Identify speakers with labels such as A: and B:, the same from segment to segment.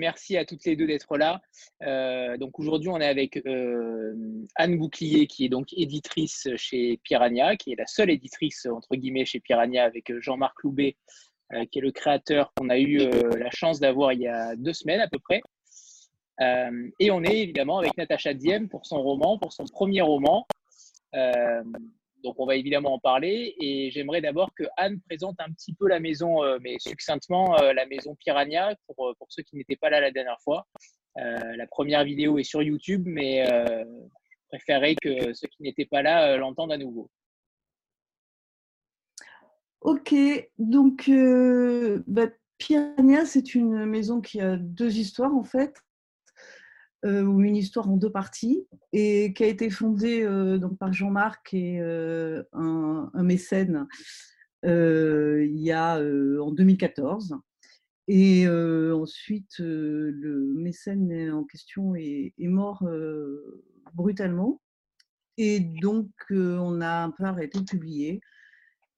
A: merci à toutes les deux d'être là. Euh, donc aujourd'hui, on est avec euh, Anne Bouclier, qui est donc éditrice chez Piranha, qui est la seule éditrice entre guillemets chez Piranha, avec Jean-Marc Loubet, qui est le créateur qu'on a eu la chance d'avoir il y a deux semaines à peu près. et on est évidemment avec Natacha Diem pour son roman, pour son premier roman. Donc, on va évidemment en parler. Et j'aimerais d'abord que Anne présente un petit peu la maison, euh, mais succinctement, euh, la maison Piranha, pour, euh, pour ceux qui n'étaient pas là la dernière fois. la première vidéo est sur YouTube, mais je préférerais que ceux qui n'étaient pas là l'entendent à nouveau.
B: Ok, donc bah, Piranha, c'est une maison qui a deux histoires en fait. Euh, ou une histoire en deux parties, et qui a été fondée euh, donc par Jean-Marc et euh, un, mécène il y a en 2014. Et ensuite, le mécène en question est, mort brutalement. Et donc, on a un peu arrêté de publier.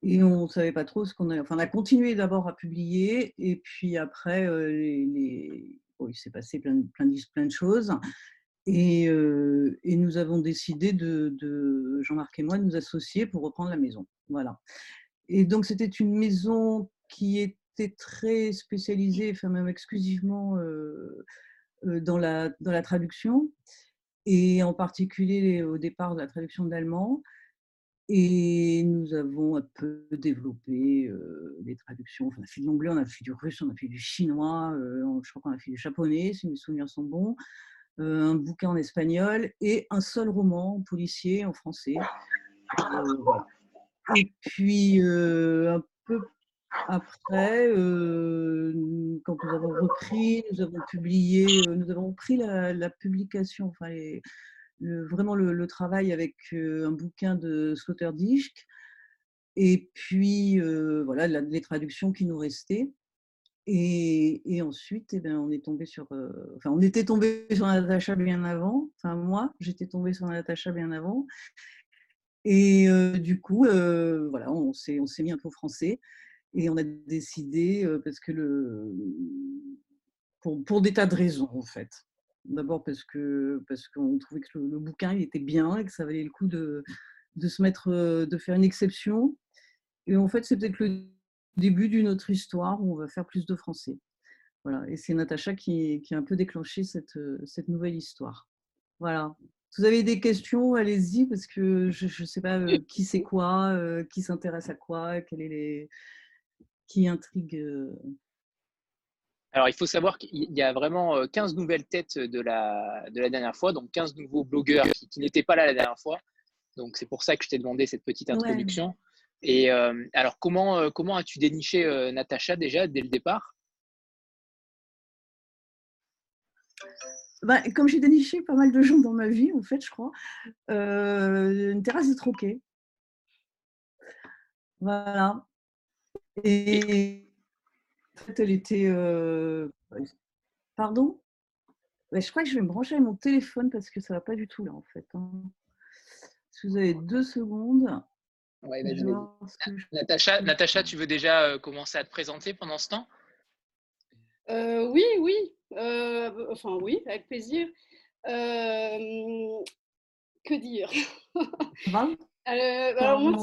B: Et on ne savait pas trop ce qu'on a. Enfin, on a continué d'abord à publier, et puis après, les, il s'est passé plein, plein, plein, de choses. Et, euh, et, nous avons décidé de, Jean-Marc et moi, de nous associer pour reprendre la maison. Voilà. Et donc, c'était une maison qui était très spécialisée, enfin même exclusivement euh, euh, dans la traduction, et en particulier au départ de la traduction d'allemand. Et nous avons un peu développé des traductions. on a fait de l'anglais, on a fait du russe, on a fait du chinois, je crois qu'on a fait du japonais, si mes souvenirs sont bons, un bouquin en espagnol et un seul roman policier en français. Et puis, un peu après, quand nous avons repris, nous avons publié, nous avons pris la, publication, les, vraiment le, travail avec un bouquin de Sloterdijk et puis voilà les traductions qui nous restaient. Et, ensuite, eh bien, on est tombé sur, enfin, on était tombé sur Natacha bien avant. Enfin, moi, j'étais tombée sur Natacha bien avant. Et du coup, voilà, on s'est, on s'est mis un peu au français et on a décidé parce que le, pour, pour des tas de raisons en fait. D'abord parce que parce qu'on trouvait que le, bouquin était bien et que ça valait le coup de, se mettre, de faire une exception. Et en fait, c'est peut-être le début d'une autre histoire où on va faire plus de français. Voilà. Et c'est Natacha qui, a un peu déclenché cette, cette nouvelle histoire. Voilà. Si vous avez des questions, allez-y parce que je ne sais pas qui c'est quoi, qui s'intéresse à quoi, quel est les, qui intrigue.
A: Alors, il faut savoir qu'il y a vraiment 15 euh, nouvelles têtes de la, de la dernière fois, donc 15 nouveaux blogueurs qui, n'étaient pas là la dernière fois. Donc, c'est pour ça que je t'ai demandé cette petite introduction. Et euh, alors, comment, euh, comment as-tu déniché Natacha déjà dès le départ?
B: Bah, Comme j'ai déniché pas mal de gens dans ma vie, en fait, je crois, une terrasse de troquet. Voilà. Et en fait, elle était. Euh, pardon? Je crois que je vais me brancher avec mon téléphone parce que ça va pas du tout là en fait. Hein. Si vous avez deux secondes.
A: Natacha, Natacha, tu veux déjà commencer à te présenter pendant ce temps?
C: Euh, Oui, oui. enfin, oui, avec plaisir. que dire?
B: Euh,
C: alors, moi,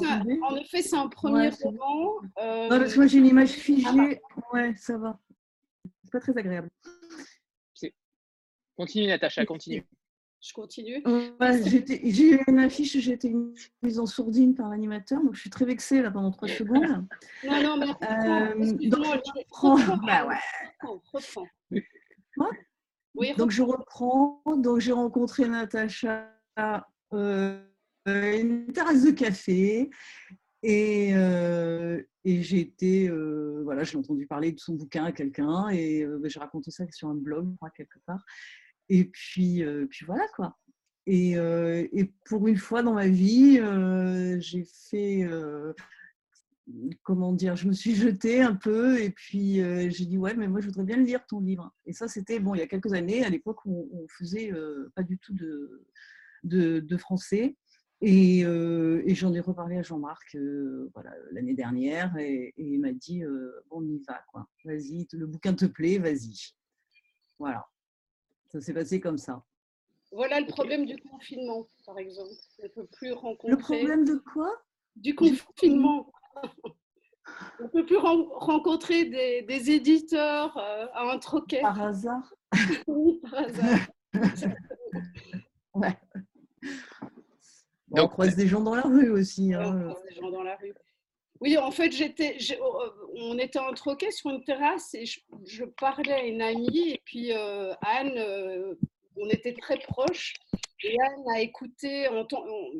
C: en effet, c'est un premier roman.
B: Euh... Non, parce que moi, j'ai une image figée. Ouais, ça va. C'est pas très agréable.
A: Continue, Natacha, continue.
C: Je continue.
B: j'ai eu une affiche, j'ai été mise en sourdine par l'animateur, donc je suis très vexée là pendant trois secondes.
C: Non, non, mais
B: euh, donc, je reprends. Bah ouais.
C: reprends.
B: Oui, donc je reprends. Donc j'ai rencontré Natacha. Euh, euh, une terrasse de café. Et, euh, j'ai été, euh, voilà, j'ai entendu parler de son bouquin à quelqu'un et ben, j'ai raconté ça sur un blog, quelque part. Et puis, puis voilà quoi. Et, pour une fois dans ma vie, j'ai fait, comment dire, je me suis jetée un peu et puis j'ai dit ouais, mais moi je voudrais bien lire ton livre. Et ça, c'était bon, il y a quelques années, à l'époque on, faisait pas du tout de, de français. Euh, et, j'en ai reparlé à Jean-Marc euh, voilà, l'année dernière et, il m'a dit euh, bon, on y va, quoi. Vas-y, le bouquin te plaît, vas-y. Voilà. Ça s'est passé comme ça.
C: Voilà le problème du confinement, par exemple. On ne peut plus rencontrer.
B: Le problème de quoi?
C: Du confinement. On ne peut plus rencontrer des, éditeurs euh, à un troquet.
B: Par hasard?
C: Oui, par hasard.
B: ouais. On croise des gens dans la rue aussi.
C: Hein. On croise des gens dans la rue. Oui, en fait, j'étais, euh, on était en troquet sur une terrasse et je, parlais à une amie et puis euh, Anne, on était très proches. Et Anne a écouté,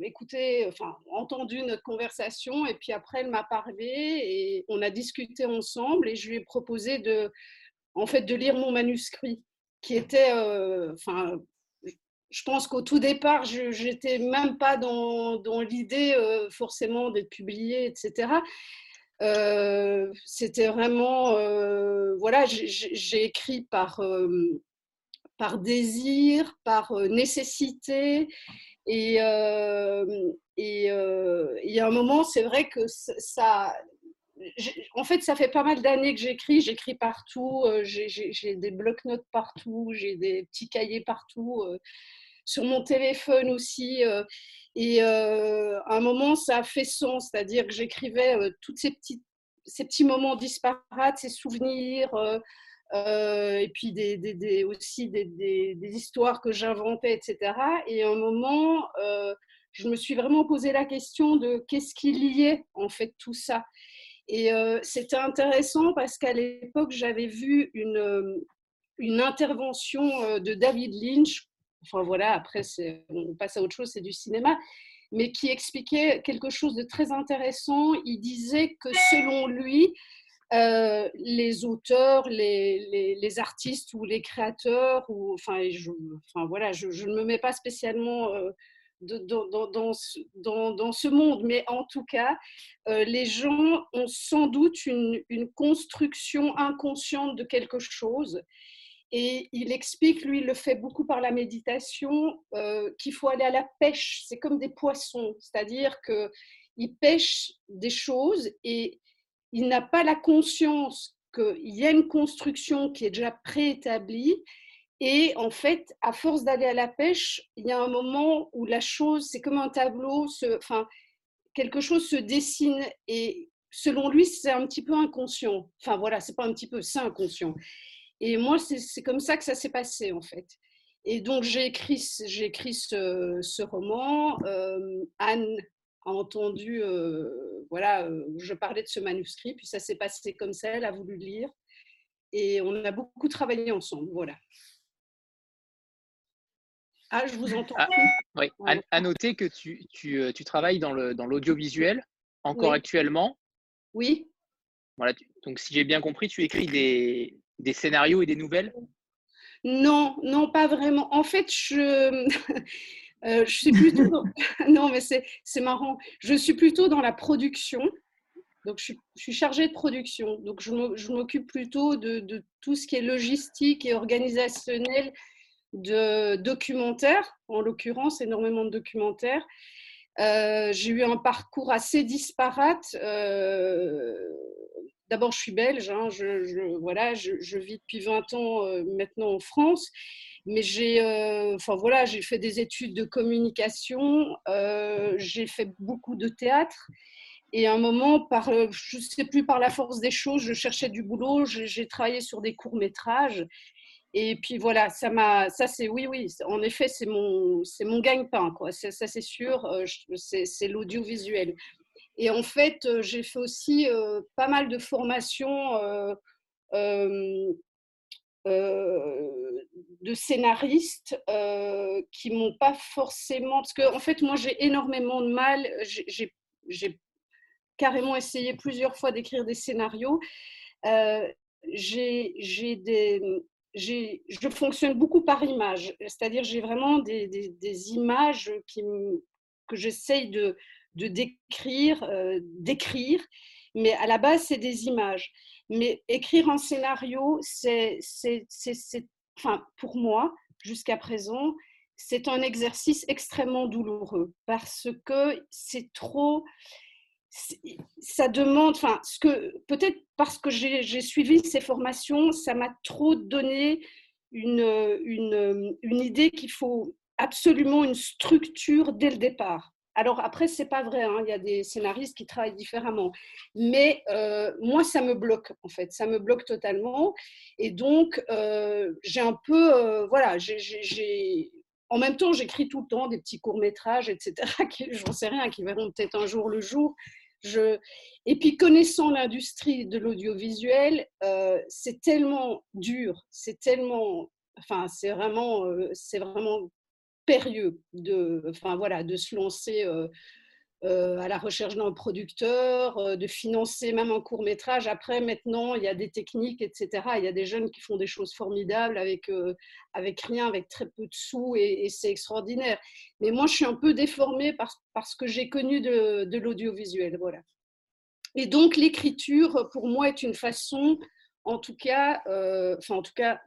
C: écouté, enfin, entendu notre conversation et puis après elle m'a parlé et on a discuté ensemble et je lui ai proposé de, en fait, de lire mon manuscrit qui était, euh, enfin, je pense qu'au tout départ, je n'étais même pas dans, l'idée euh, forcément d'être publié, etc. Euh, c'était vraiment, voilà, j'ai écrit par désir, par euh, nécessité. Et, euh, euh, il y a un moment, c'est vrai que ça, en fait, ça fait pas mal d'années que j'écris. J'écris partout. J'ai des blocs-notes partout. J'ai des petits cahiers partout. Sur mon téléphone aussi. Et à un moment, ça a fait sens. C'est-à-dire que j'écrivais tous ces petits, moments disparates, ces souvenirs, euh, et puis aussi des, histoires que j'inventais, etc. Et à un moment, euh, je me suis vraiment posé la question de qu'est-ce qui liait en fait tout ça. Et euh, c'était intéressant parce qu'à l'époque, j'avais vu une, une intervention de David Lynch. Enfin voilà, après, on passe à autre chose, c'est du cinéma mais qui expliquait quelque chose de très intéressant. Il disait que selon lui, euh, les auteurs, les, les, artistes ou les créateurs, ou, enfin, je, enfin voilà, je, ne me mets pas spécialement euh, dans, dans, ce monde, mais en tout cas, euh, les gens ont sans doute une, construction inconsciente de quelque chose. Et il explique, lui, il le fait beaucoup par la méditation, qu'il faut aller à la pêche. C'est comme des poissons, c'est-à-dire qu'il pêche des choses et il n'a pas la conscience qu'il y a une construction qui est déjà préétablie. Et en fait, à force d'aller à la pêche, il y a un moment où la chose, c'est comme un tableau, enfin, quelque chose se dessine et selon lui, c'est un petit peu inconscient. Enfin voilà, c'est pas un petit peu, c'est inconscient. Et moi, c'est comme ça que ça s'est passé en fait. Et donc j'ai écrit, écrit ce, ce roman. Euh, Anne a entendu, euh, voilà, euh, je parlais de ce manuscrit, puis ça s'est passé comme ça, elle a voulu lire, et on a beaucoup travaillé ensemble, voilà. Ah, je vous entends.
A: Ah, oui, à, noter que tu, tu, euh, tu travailles dans l'audiovisuel dans encore actuellement.
C: Oui.
A: Voilà, donc si j'ai bien compris, tu écris des, des scénarios et des nouvelles?
C: Non, non, pas vraiment. En fait, je, Euh, je suis plutôt non, mais c'est marrant. Je suis plutôt dans la production. Donc, je suis, chargée de production. Donc, je m'occupe plutôt de, tout ce qui est logistique et organisationnel de documentaires, en l'occurrence, énormément de documentaires. Euh, j'ai eu un parcours assez disparate. Euh, d'abord, je suis belge, hein, je, voilà, je, vis depuis 20 ans maintenant en France mais j'ai euh, enfin voilà fait des études de communication euh, j'ai fait beaucoup de théâtre et à un moment par euh, je sais plus par la force des choses je cherchais du boulot j'ai travaillé sur des courts métrages et puis voilà ça m'a ça c'est oui oui en effet c'est mon c'est mon gagne-pain quoi. Ça c'est sûr c'est l'audiovisuel. Et en fait j'ai fait aussi pas mal de formations euh, de scénaristes euh, qui m'ont pas forcément parce que en fait moi j'ai énormément de mal j'ai carrément essayé plusieurs fois d'écrire des scénarios. Euh, j'ai des je fonctionne beaucoup par image c'est-à-dire j'ai vraiment des, images que j'essaye de, décrire d'écrire mais à la base c'est des images mais écrire un scénario, c'est, enfin, pour moi, jusqu'à présent, c'est un exercice extrêmement douloureux parce que c'est trop. Ça demande, enfin, ce que peut-être parce que j'ai suivi ces formations, ça m'a trop donné une, idée qu'il faut absolument une structure dès le départ. Alors après, c'est pas vrai, hein, il y a des scénaristes qui travaillent différemment. Mais euh, moi, ça me bloque, en fait, ça me bloque totalement. Et donc, euh, j'ai un peu, euh, voilà, j'ai, en même temps, j'écris tout le temps des petits courts-métrages, etc., j'en sais rien, qui verront peut-être un jour le jour. Et puis, connaissant l'industrie de l'audiovisuel, c'est tellement dur, c'est tellement, enfin, c'est vraiment, c'est vraiment périlleux de, enfin, voilà, de se lancer euh, euh, à la recherche d'un producteur, euh, de financer même un court métrage. Après, maintenant, il y a des techniques, etc. Il y a des jeunes qui font des choses formidables avec, avec rien, avec très peu de sous, et, c'est extraordinaire. Mais moi, je suis un peu déformée parce, parce que j'ai connu de, de l'audiovisuel. Voilà. Et donc, l'écriture, pour moi, est une façon, en tout cas, en tout cas,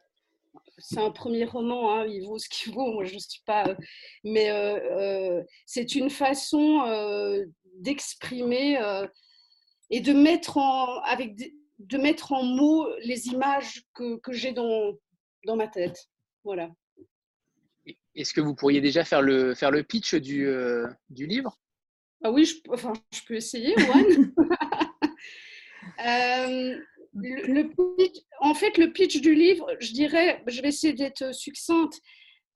C: c'est un premier roman, hein, il vaut ce qu'il vaut, moi je ne suis pas. Euh, mais euh, euh, c'est une façon d'exprimer et de mettre, en, avec, de mettre en mots les images que, que j'ai dans, dans ma tête. Voilà.
A: Est-ce que vous pourriez déjà faire le, faire le pitch du, du livre?
C: Ah oui, je, enfin, je peux essayer, Juan. le, en fait, le pitch du livre, je dirais, je vais essayer d'être succincte.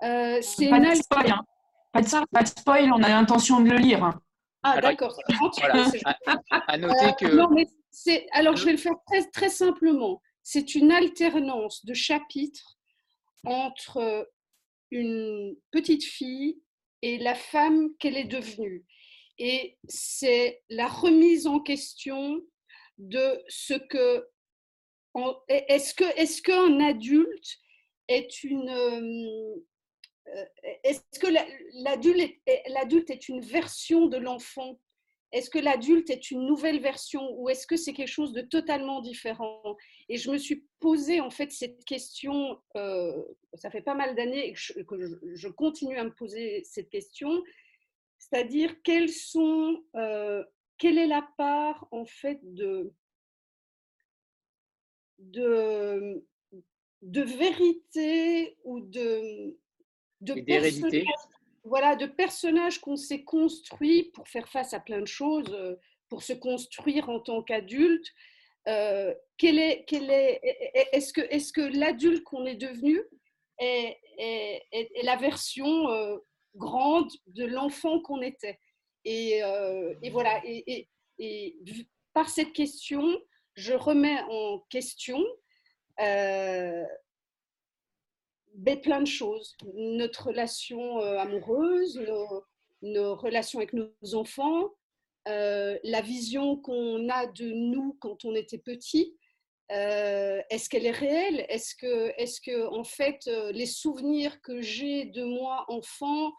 D: Euh, c'est pas, de spoil, hein. pas, de, spoil, on a l'intention de le lire. Hein.
C: Ah, d'accord.
A: Voilà. À, noter que.
C: Euh, non, mais alors, je vais le faire très, très simplement. C'est une alternance de chapitres entre une petite fille et la femme qu'elle est devenue. Et c'est la remise en question de ce que est-ce que est-ce qu'un adulte est une euh, euh, est-ce que l'adulte l'adulte est une version de l'enfant? Est-ce que l'adulte est une nouvelle version ou est-ce que c'est quelque chose de totalement différent? Et je me suis posé en fait cette question. Euh, ça fait pas mal d'années que, je, continue à me poser cette question, c'est-à-dire quelles sont quelle est la part en fait de de, de vérité ou de,
A: de personnages,
C: voilà, de personnages qu'on s'est construits pour faire face à plein de choses, euh, pour se construire en tant qu'adulte. Euh, est, est, est-ce que, est que l'adulte qu'on est devenu est, est, la version euh, grande de l'enfant qu'on était? Et, euh, et, voilà, et, et, par cette question, je remets en question euh, ben, plein de choses. Notre relation euh, amoureuse, nos, relations avec nos enfants, euh, la vision qu'on a de nous quand on était petit. est-ce qu'elle est réelle? Est-ce que, est que, en fait, les souvenirs que j'ai de moi enfant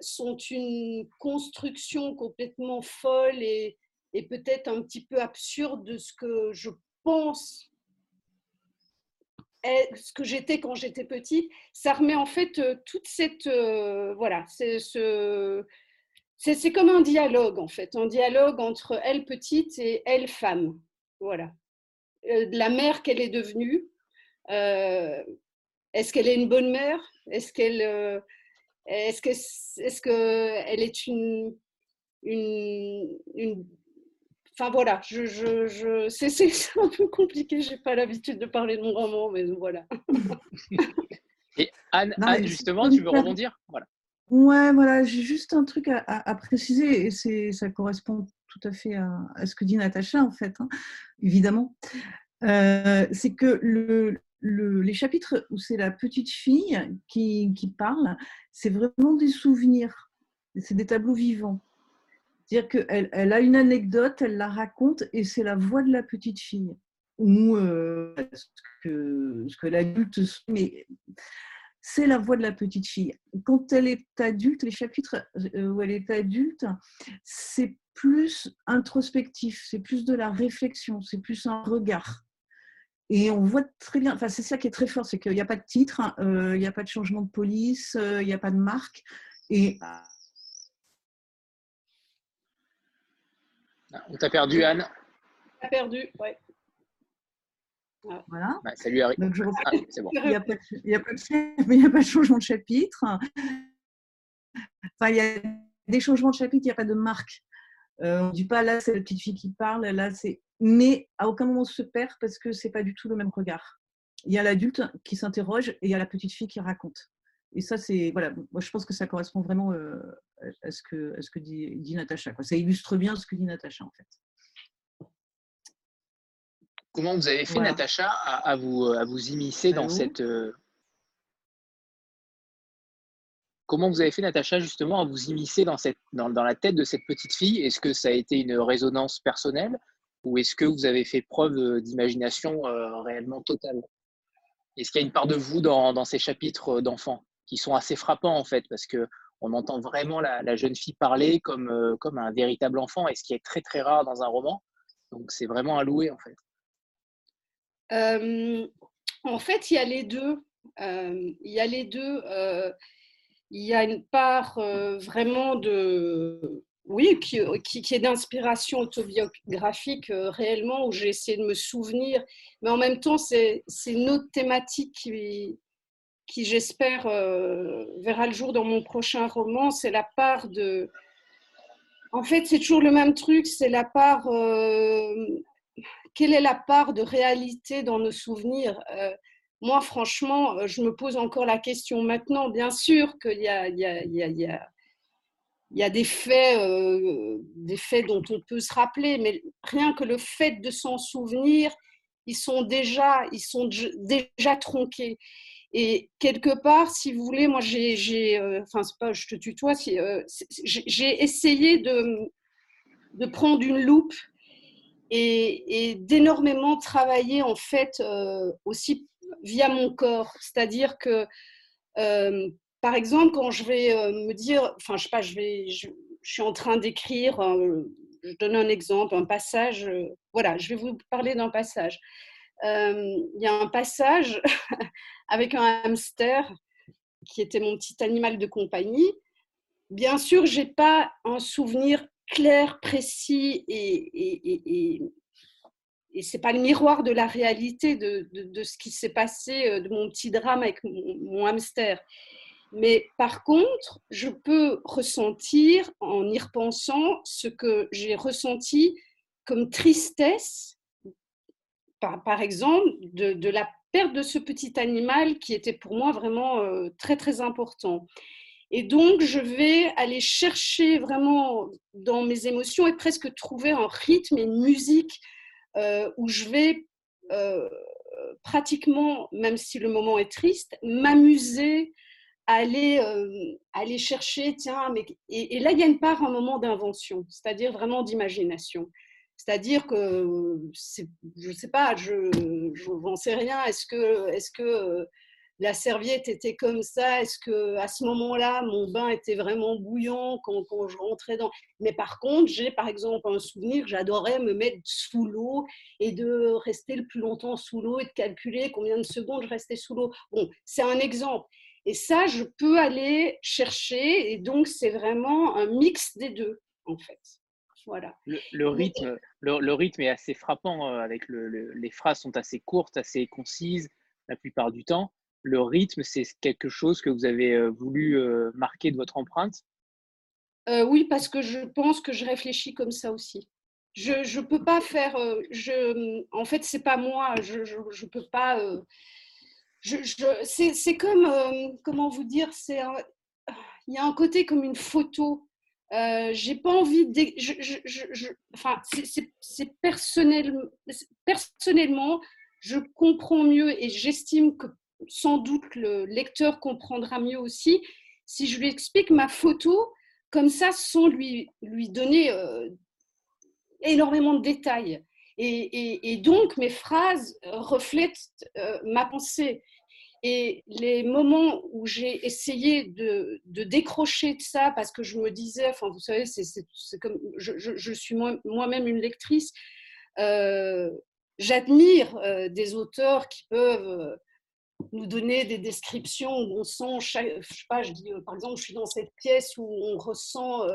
C: sont une construction complètement folle et, et peut-être un petit peu absurde de ce que je pense ce que j'étais quand j'étais petite, ça remet en fait euh, toute cette euh, voilà, c'est ce c'est comme un dialogue en fait, un dialogue entre elle petite et elle femme, voilà, euh, la mère qu'elle est devenue. est-ce qu'elle est une bonne mère? Est-ce qu'elle est-ce que est-ce que elle est une Enfin voilà, je, je, je... c'est un peu compliqué, j'ai pas l'habitude de parler de mon roman, mais voilà.
A: Et Anne, Anne justement, tu veux rebondir?
B: Voilà. Ouais, voilà, j'ai juste un truc à, préciser, et ça correspond tout à fait à, ce que dit Natacha, en fait, hein, évidemment. Euh, c'est que le, le, les chapitres où c'est la petite fille qui, qui parle, c'est vraiment des souvenirs, c'est des tableaux vivants. C'est-à-dire qu'elle elle a une anecdote, elle la raconte et c'est la voix de la petite fille. Ou euh, ce que, l'adulte. Mais c'est la voix de la petite fille. Quand elle est adulte, les chapitres euh, où elle est adulte, c'est plus introspectif, c'est plus de la réflexion, c'est plus un regard. Et on voit très bien, enfin c'est ça qui est très fort, c'est qu'il n'y a pas de titre, hein, euh, il n'y a pas de changement de police, il n'y a pas de marque. Et
A: on t'a perdu, Anne
C: On perdu, oui.
B: Voilà.
A: Bah, ça lui arrive.
B: Donc, je
A: Ah, bon.
B: Il n'y a, pas de- a a pas changement de chapitre. Enfin, il y a des changements de chapitre, il n'y a pas de marque. Euh, on ne dit pas là, c'est la petite fille qui parle, là, c'est. Mais à aucun moment on se perd parce que c'est pas du tout le même regard. Il y a l'adulte qui s'interroge et il y a la petite fille qui raconte. Et ça, c'est. Voilà, moi je pense que ça correspond vraiment euh, à ce que, à ce que dit, dit Natacha. Quoi. Ça illustre bien ce que dit Natacha, en fait.
A: Comment vous avez fait,
B: Voilà.
A: Natacha, à, à vous, à vous immiscer dans cette. euh, Comment vous avez fait, Natacha, justement, à vous immiscer dans, cette, dans, dans la tête de cette petite fille? Est-ce que ça a été une résonance personnelle ou est-ce que vous avez fait preuve euh, d'imagination euh, réellement totale? Est-ce qu'il y a une part de vous dans, dans ces chapitres d'enfants? Qui sont assez frappants, en fait, parce que on entend vraiment la, jeune fille parler comme, euh, comme un véritable enfant, et ce qui est très, très rare dans un roman. Donc, c'est vraiment à louer, en fait.
C: Euh, en fait, il y a les deux. Euh, il y a les deux. il y a une part vraiment de, oui, qui, qui, est d'inspiration autobiographique réellement, où j'ai essayé de me souvenir, mais en même temps, c'est une autre thématique qui, qui j'espère, euh, verra le jour dans mon prochain roman, c'est la part de... En fait, c'est toujours le même truc, c'est la part... euh, quelle est la part de réalité dans nos souvenirs? Euh, Moi, franchement, je me pose encore la question maintenant. Bien sûr qu'il y a, il y a- il y a- il y a- des faits, des faits dont on peut se rappeler, mais rien que le fait de s'en souvenir, ils sont déjà, ils sont déjà tronqués. Et quelque part, si vous voulez, moi, j'ai, euh, enfin, c'est pas, je te tutoie, euh, j'ai essayé de, prendre une loupe et, d'énormément travailler en fait euh, aussi via mon corps. C'est-à-dire que, par exemple, quand je vais me dire, enfin, je sais pas, je vais, je, suis en train d'écrire, je donne un exemple, un passage. voilà, je vais vous parler d'un passage. Euh, Il y a un passage avec un hamster qui était mon petit animal de compagnie. Bien sûr, j'ai pas un souvenir clair, précis et, et, et, c'est pas le miroir de la réalité de, ce qui s'est passé, euh, de mon petit drame avec mon hamster. Mais par contre, je peux ressentir en y repensant ce que j'ai ressenti comme tristesse, par, exemple, de, la perte de ce petit animal qui était pour moi vraiment euh, très très important. Et donc, je vais aller chercher vraiment dans mes émotions et presque trouver un rythme et une musique euh, où je vais euh, pratiquement, même si le moment est triste, m'amuser, aller, aller chercher, tiens, mais... Et, là, il y a une part, un moment d'invention, c'est-à-dire vraiment d'imagination. C'est-à-dire que, je ne sais pas, je n'en sais rien, est-ce que... La serviette était comme ça? Est-ce que à ce moment-là, mon bain était vraiment bouillant quand, quand je rentrais dans? Mais par contre, j'ai par exemple un souvenir, j'adorais me mettre sous l'eau et de rester le plus longtemps sous l'eau et de calculer combien de secondes je restais sous l'eau. Bon, c'est un exemple. Et ça, je peux aller chercher. Et donc, c'est vraiment un mix des deux, en fait. Voilà.
A: Le, le rythme, le, le, rythme est assez frappant. euh, Avec le, les phrases sont assez courtes, assez concises la plupart du temps le rythme, c'est quelque chose que vous avez euh, voulu euh, marquer de votre empreinte?
C: Euh, Oui, parce que je pense que je réfléchis comme ça aussi. Je ne peux pas faire. Je, en fait, c'est pas moi. Je ne peux pas. Je, je, c'est comme. comment vous dire Il y a un côté comme une photo. Euh, j'ai pas envie de. Enfin, c'est personnel, personnellement, je comprends mieux et j'estime que sans doute le lecteur comprendra mieux aussi si je lui explique ma photo comme ça sans lui, lui donner euh, énormément de détails. Et, donc mes phrases reflètent euh, ma pensée. Et les moments où j'ai essayé de, décrocher de ça, parce que je me disais, enfin vous savez, c'est comme je, suis moi-même une lectrice, euh, j'admire euh, des auteurs qui peuvent nous donner des descriptions où on sent, je sais pas, je dis par exemple, je suis dans cette pièce où on ressent,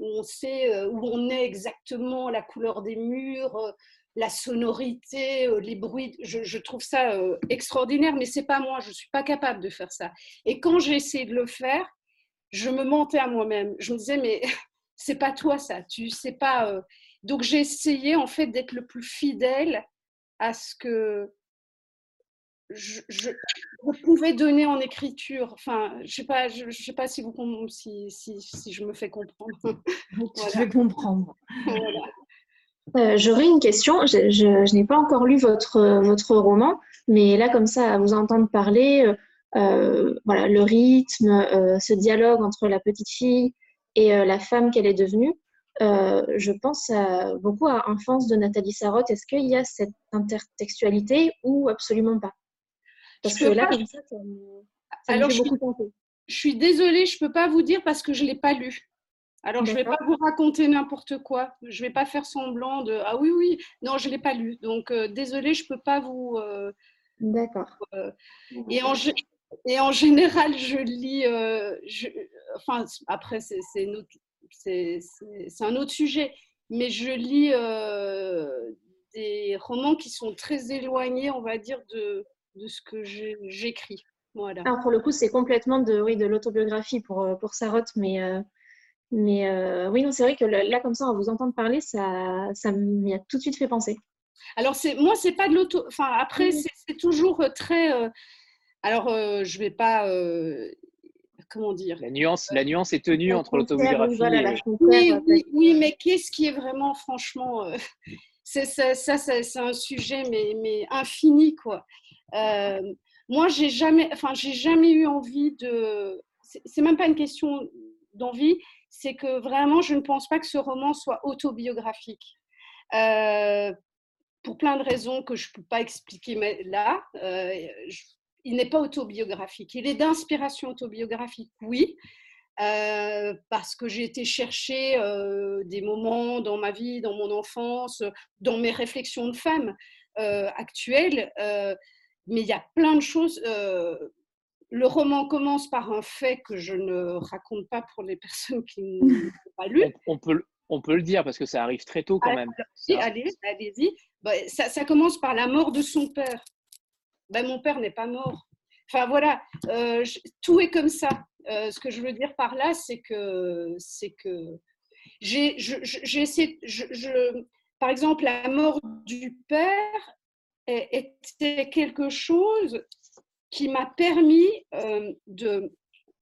C: où on sait où on est exactement la couleur des murs, la sonorité, euh, les bruits, je, trouve ça euh, extraordinaire, mais c'est pas moi, je suis pas capable de faire ça. Et quand j'ai essayé de le faire, je me mentais à moi-même. Je me disais, mais c'est pas toi ça, tu sais pas. Euh. Donc j'ai essayé en fait d'être le plus fidèle à ce que je, pouvais donner en écriture. Enfin, je sais pas, je, sais pas si vous si, si, si je me fais comprendre.
B: Je vais comprendre. Voilà.
E: Euh, j'aurais une question. Je, n'ai pas encore lu votre, votre roman, mais là, comme ça, à vous entendre parler, euh, voilà, le rythme, euh, ce dialogue entre la petite fille et la femme qu'elle est devenue, je pense beaucoup à Enfance de Nathalie Sarotte. Est-ce qu'il y a cette intertextualité ou absolument pas?
C: Parce que là, comme ça, ça, me, fait beaucoup penser. Je suis désolée, je ne peux pas vous dire parce que je ne l'ai pas lu. Alors, je ne vais pas vous raconter n'importe quoi. Je ne vais pas faire semblant de Ah oui, oui, non, je ne l'ai pas lu. Donc, euh, désolée, je ne peux pas vous.
E: Euh, D'accord.
C: Euh, et, en, et en général, je lis. enfin, après, c'est un autre sujet. Mais je lis des romans qui sont très éloignés, on va dire, de, de ce que j'écris. Voilà.
E: Alors, pour le coup, c'est complètement de, oui, de l'autobiographie pour, pour Sarotte, mais mais euh, oui, non, c'est vrai que là, comme ça, en vous entendre parler, ça, ça m'y a tout de suite fait penser.
C: Alors, c'est, moi, c'est pas de l'auto. Enfin, après, c'est, toujours euh, très. Euh, alors, je vais pas. comment dire?
A: La nuance, la nuance est tenue entre l'autobiographie
C: et... oui, oui, mais qu'est-ce qui est vraiment, franchement. c'est, ça, ça, c'est un sujet, mais, mais infini, quoi. moi, j'ai jamais, enfin, j'ai jamais eu envie de. C'est même pas une question d'envie, c'est que vraiment, je ne pense pas que ce roman soit autobiographique. Euh, pour plein de raisons que je ne peux pas expliquer là, euh, il n'est pas autobiographique. Il est d'inspiration autobiographique, oui, euh, parce que j'ai été chercher des moments dans ma vie, dans mon enfance, dans mes réflexions de femme actuelles. mais il y a plein de choses le roman commence par un fait que je ne raconte pas pour les personnes qui n'ont pas lu.
A: On, peut, on peut le dire parce que ça arrive très tôt quand même.
C: Allez, allez-y. Bah, ça, commence par la mort de son père. Ben, mon père n'est pas mort. Enfin voilà, euh, tout est comme ça. Euh, ce que je veux dire par là, c'est que, c'est que j'ai, essayé, je, par exemple, la mort du père était quelque chose qui m'a permis euh, de,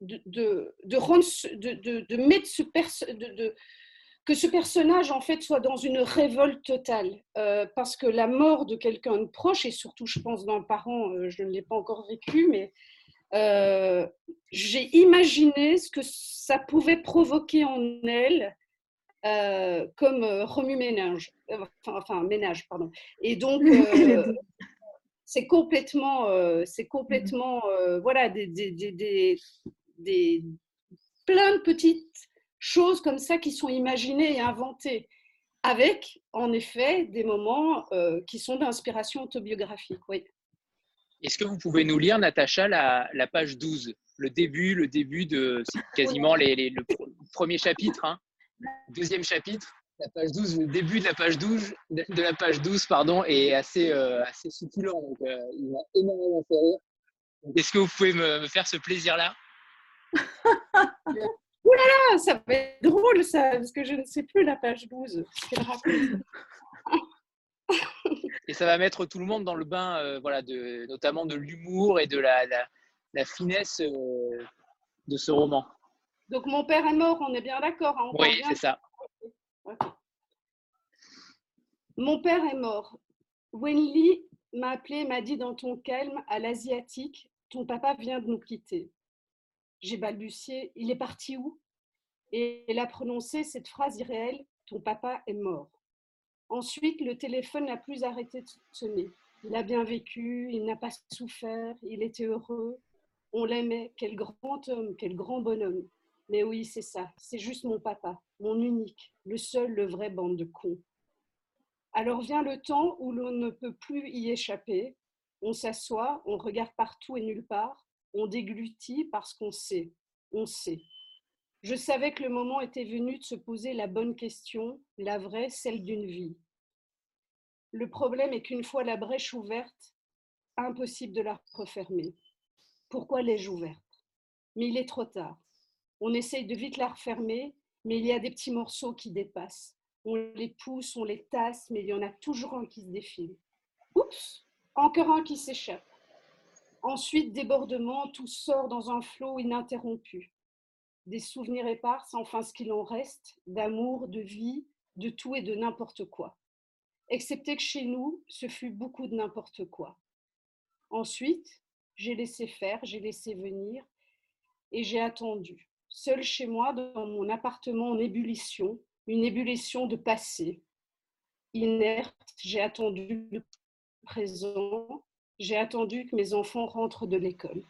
C: de, de, mettre ce de, que ce personnage en fait soit dans une révolte totale. Euh, parce que la mort de quelqu'un de proche et surtout je pense d'un parent euh, je ne l'ai pas encore vécu mais j'ai imaginé ce que ça pouvait provoquer en elle comme remue-ménage enfin, enfin, ménage pardon. Et donc c'est complètement, euh, c'est complètement, euh, voilà, des, des, des, des, plein de petites choses comme ça qui sont imaginées et inventées, avec en effet des moments euh, qui sont d'inspiration autobiographique. Oui.
A: Est-ce que vous pouvez nous lire, Natacha, la, la page 12, le début, le début de quasiment les, les, le premier chapitre, hein, deuxième chapitre? La page 12, le début de la page 12, de la page 12 pardon, est assez, euh, assez succulent. Donc, euh, il m'a énormément fait rire. Est-ce que vous pouvez me, faire ce plaisir-là?
C: Ouh là là, ça va être drôle ça, parce que je ne sais plus la page 12.
A: et ça va mettre tout le monde dans le bain, euh, voilà, de, notamment de l'humour et de la, la, finesse euh, de ce roman.
C: Donc mon père est mort, on est bien d'accord. Hein,
A: oui, c'est ça.
C: Mon père est mort. Wenli m'a appelé m'a dit dans ton calme, à l'asiatique, ton papa vient de nous quitter. J'ai balbutié, il est parti où? Et elle a prononcé cette phrase irréelle, ton papa est mort. Ensuite, le téléphone n'a plus arrêté de sonner. Il a bien vécu, il n'a pas souffert, il était heureux, on l'aimait, quel grand homme, quel grand bonhomme. Mais oui, c'est ça, c'est juste mon papa, mon unique, le seul, le vrai bande de cons. Alors vient le temps où l'on ne peut plus y échapper. On s'assoit, on regarde partout et nulle part, on déglutit parce qu'on sait, on sait. Je savais que le moment était venu de se poser la bonne question, la vraie, celle d'une vie. Le problème est qu'une fois la brèche ouverte, impossible de la refermer. Pourquoi l'ai-je ouverte? Mais il est trop tard. On essaye de vite la refermer, mais il y a des petits morceaux qui dépassent. On les pousse, on les tasse, mais il y en a toujours un qui se défile. Oups, encore un qui s'échappe. Ensuite, débordement, tout sort dans un flot ininterrompu. Des souvenirs épars, enfin ce qu'il en reste, d'amour, de vie, de tout et de n'importe quoi. Excepté que chez nous, ce fut beaucoup de n'importe quoi. Ensuite, j'ai laissé faire, j'ai laissé venir et j'ai attendu. Seul chez moi, dans mon appartement en ébullition, une ébullition de passé. Inerte, j'ai attendu le présent, j'ai attendu que mes enfants rentrent de l'école.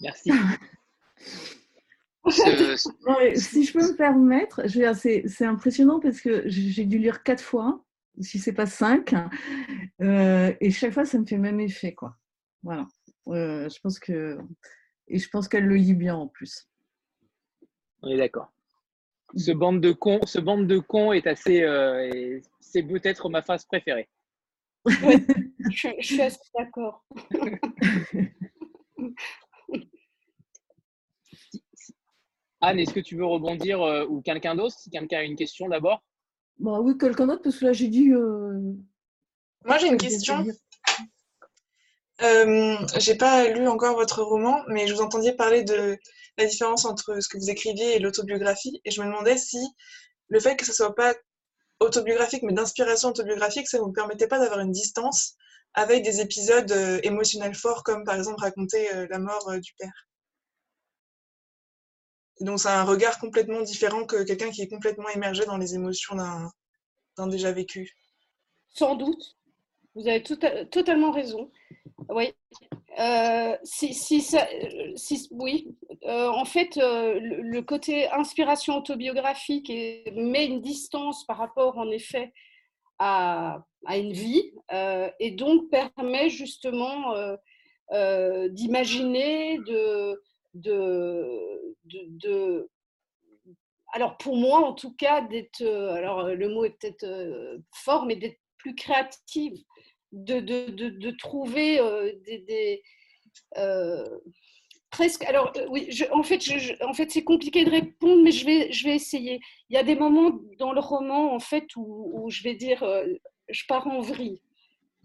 A: Merci.
B: si je peux me permettre, c'est impressionnant parce que j'ai dû lire quatre fois, si c'est pas cinq, euh, et chaque fois ça me fait le même effet, quoi. Voilà. Euh, je pense que et je pense qu'elle le lit bien en plus.
A: On est d'accord. Ce bande de cons, ce bande de cons est assez, euh, c'est peut-être ma phase préférée.
C: je, suis assez d'accord.
A: Anne, est-ce que tu veux rebondir euh, ou quelqu'un d'autre Si quelqu'un a une question d'abord?
B: Bah oui, quelqu'un d'autre parce que là j'ai dit. Euh,
F: Moi j'ai une question. Euh, j'ai pas lu encore votre roman, mais je vous entendais parler de la différence entre ce que vous écriviez et l'autobiographie, et je me demandais si le fait que ce soit pas autobiographique, mais d'inspiration autobiographique, ça vous permettait pas d'avoir une distance avec des épisodes euh, émotionnels forts, comme par exemple raconter euh, la mort du père. donc c'est un regard complètement différent que quelqu'un qui est complètement immergé dans les émotions d'un déjà vécu.
C: Sans doute. Vous avez totalement raison. Oui. Euh, si, si, oui. Euh, en fait, euh, le, côté inspiration autobiographique met une distance par rapport, en effet, à, à une vie et donc permet justement d'imaginer, de, de, de, alors pour moi en tout cas, d'être, alors le mot est peut-être fort, mais d'être plus créative de, de, de, trouver euh, des, euh, presque. Alors euh, oui, en fait, en fait, c'est compliqué de répondre, mais je vais, je vais essayer. Il y a des moments dans le roman, en fait, où, je vais dire, je pars en vrille.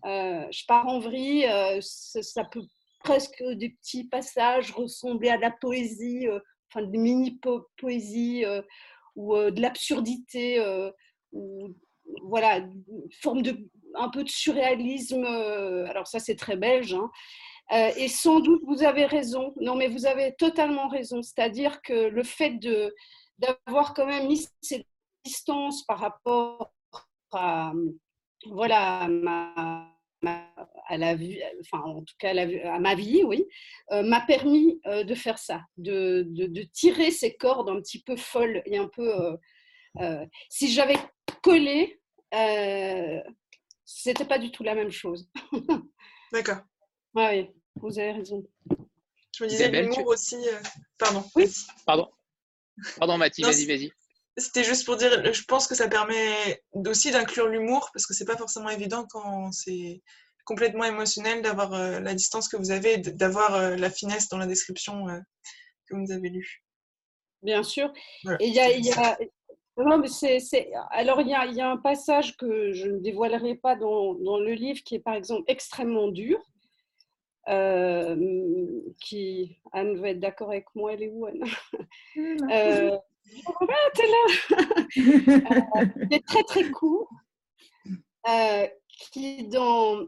C: je pars en vrille. Ça, peut presque des petits passages ressembler à de la poésie, enfin de mini poésie ou de l'absurdité ou voilà, forme de un peu de surréalisme. Euh, alors ça, c'est très belge. Hein. Euh, et sans doute, vous avez raison. Non, mais vous avez totalement raison. C'est-à-dire que le fait de d'avoir quand même mis cette distance par rapport à voilà ma, à la vie, enfin en tout cas à, ma vie, oui, euh, m'a permis de faire ça, de, de, tirer ces cordes un petit peu folles et un peu. si j'avais collé, c'était pas du tout la même chose.
F: D'accord.
C: oui, vous avez raison.
F: Je me disais l'humour aussi. Euh, pardon.
A: Oui. Pardon. Pardon, Mathie, vas-y, vas-y.
F: C'était juste pour dire, je pense que ça permet aussi d'inclure l'humour parce que c'est pas forcément évident quand c'est complètement émotionnel d'avoir euh, la distance que vous avez, d'avoir euh, la finesse dans la description que vous avez lue.
C: Bien sûr. Et il y a, non, mais c'est, Alors, il y, a, y, a, un passage que je ne dévoilerai pas dans, dans, le livre qui est, par exemple, extrêmement dur. Euh, qui Anne va être d'accord avec moi, elle est où Anne? Euh, ah, t'es là euh, est très très court, euh, qui dans,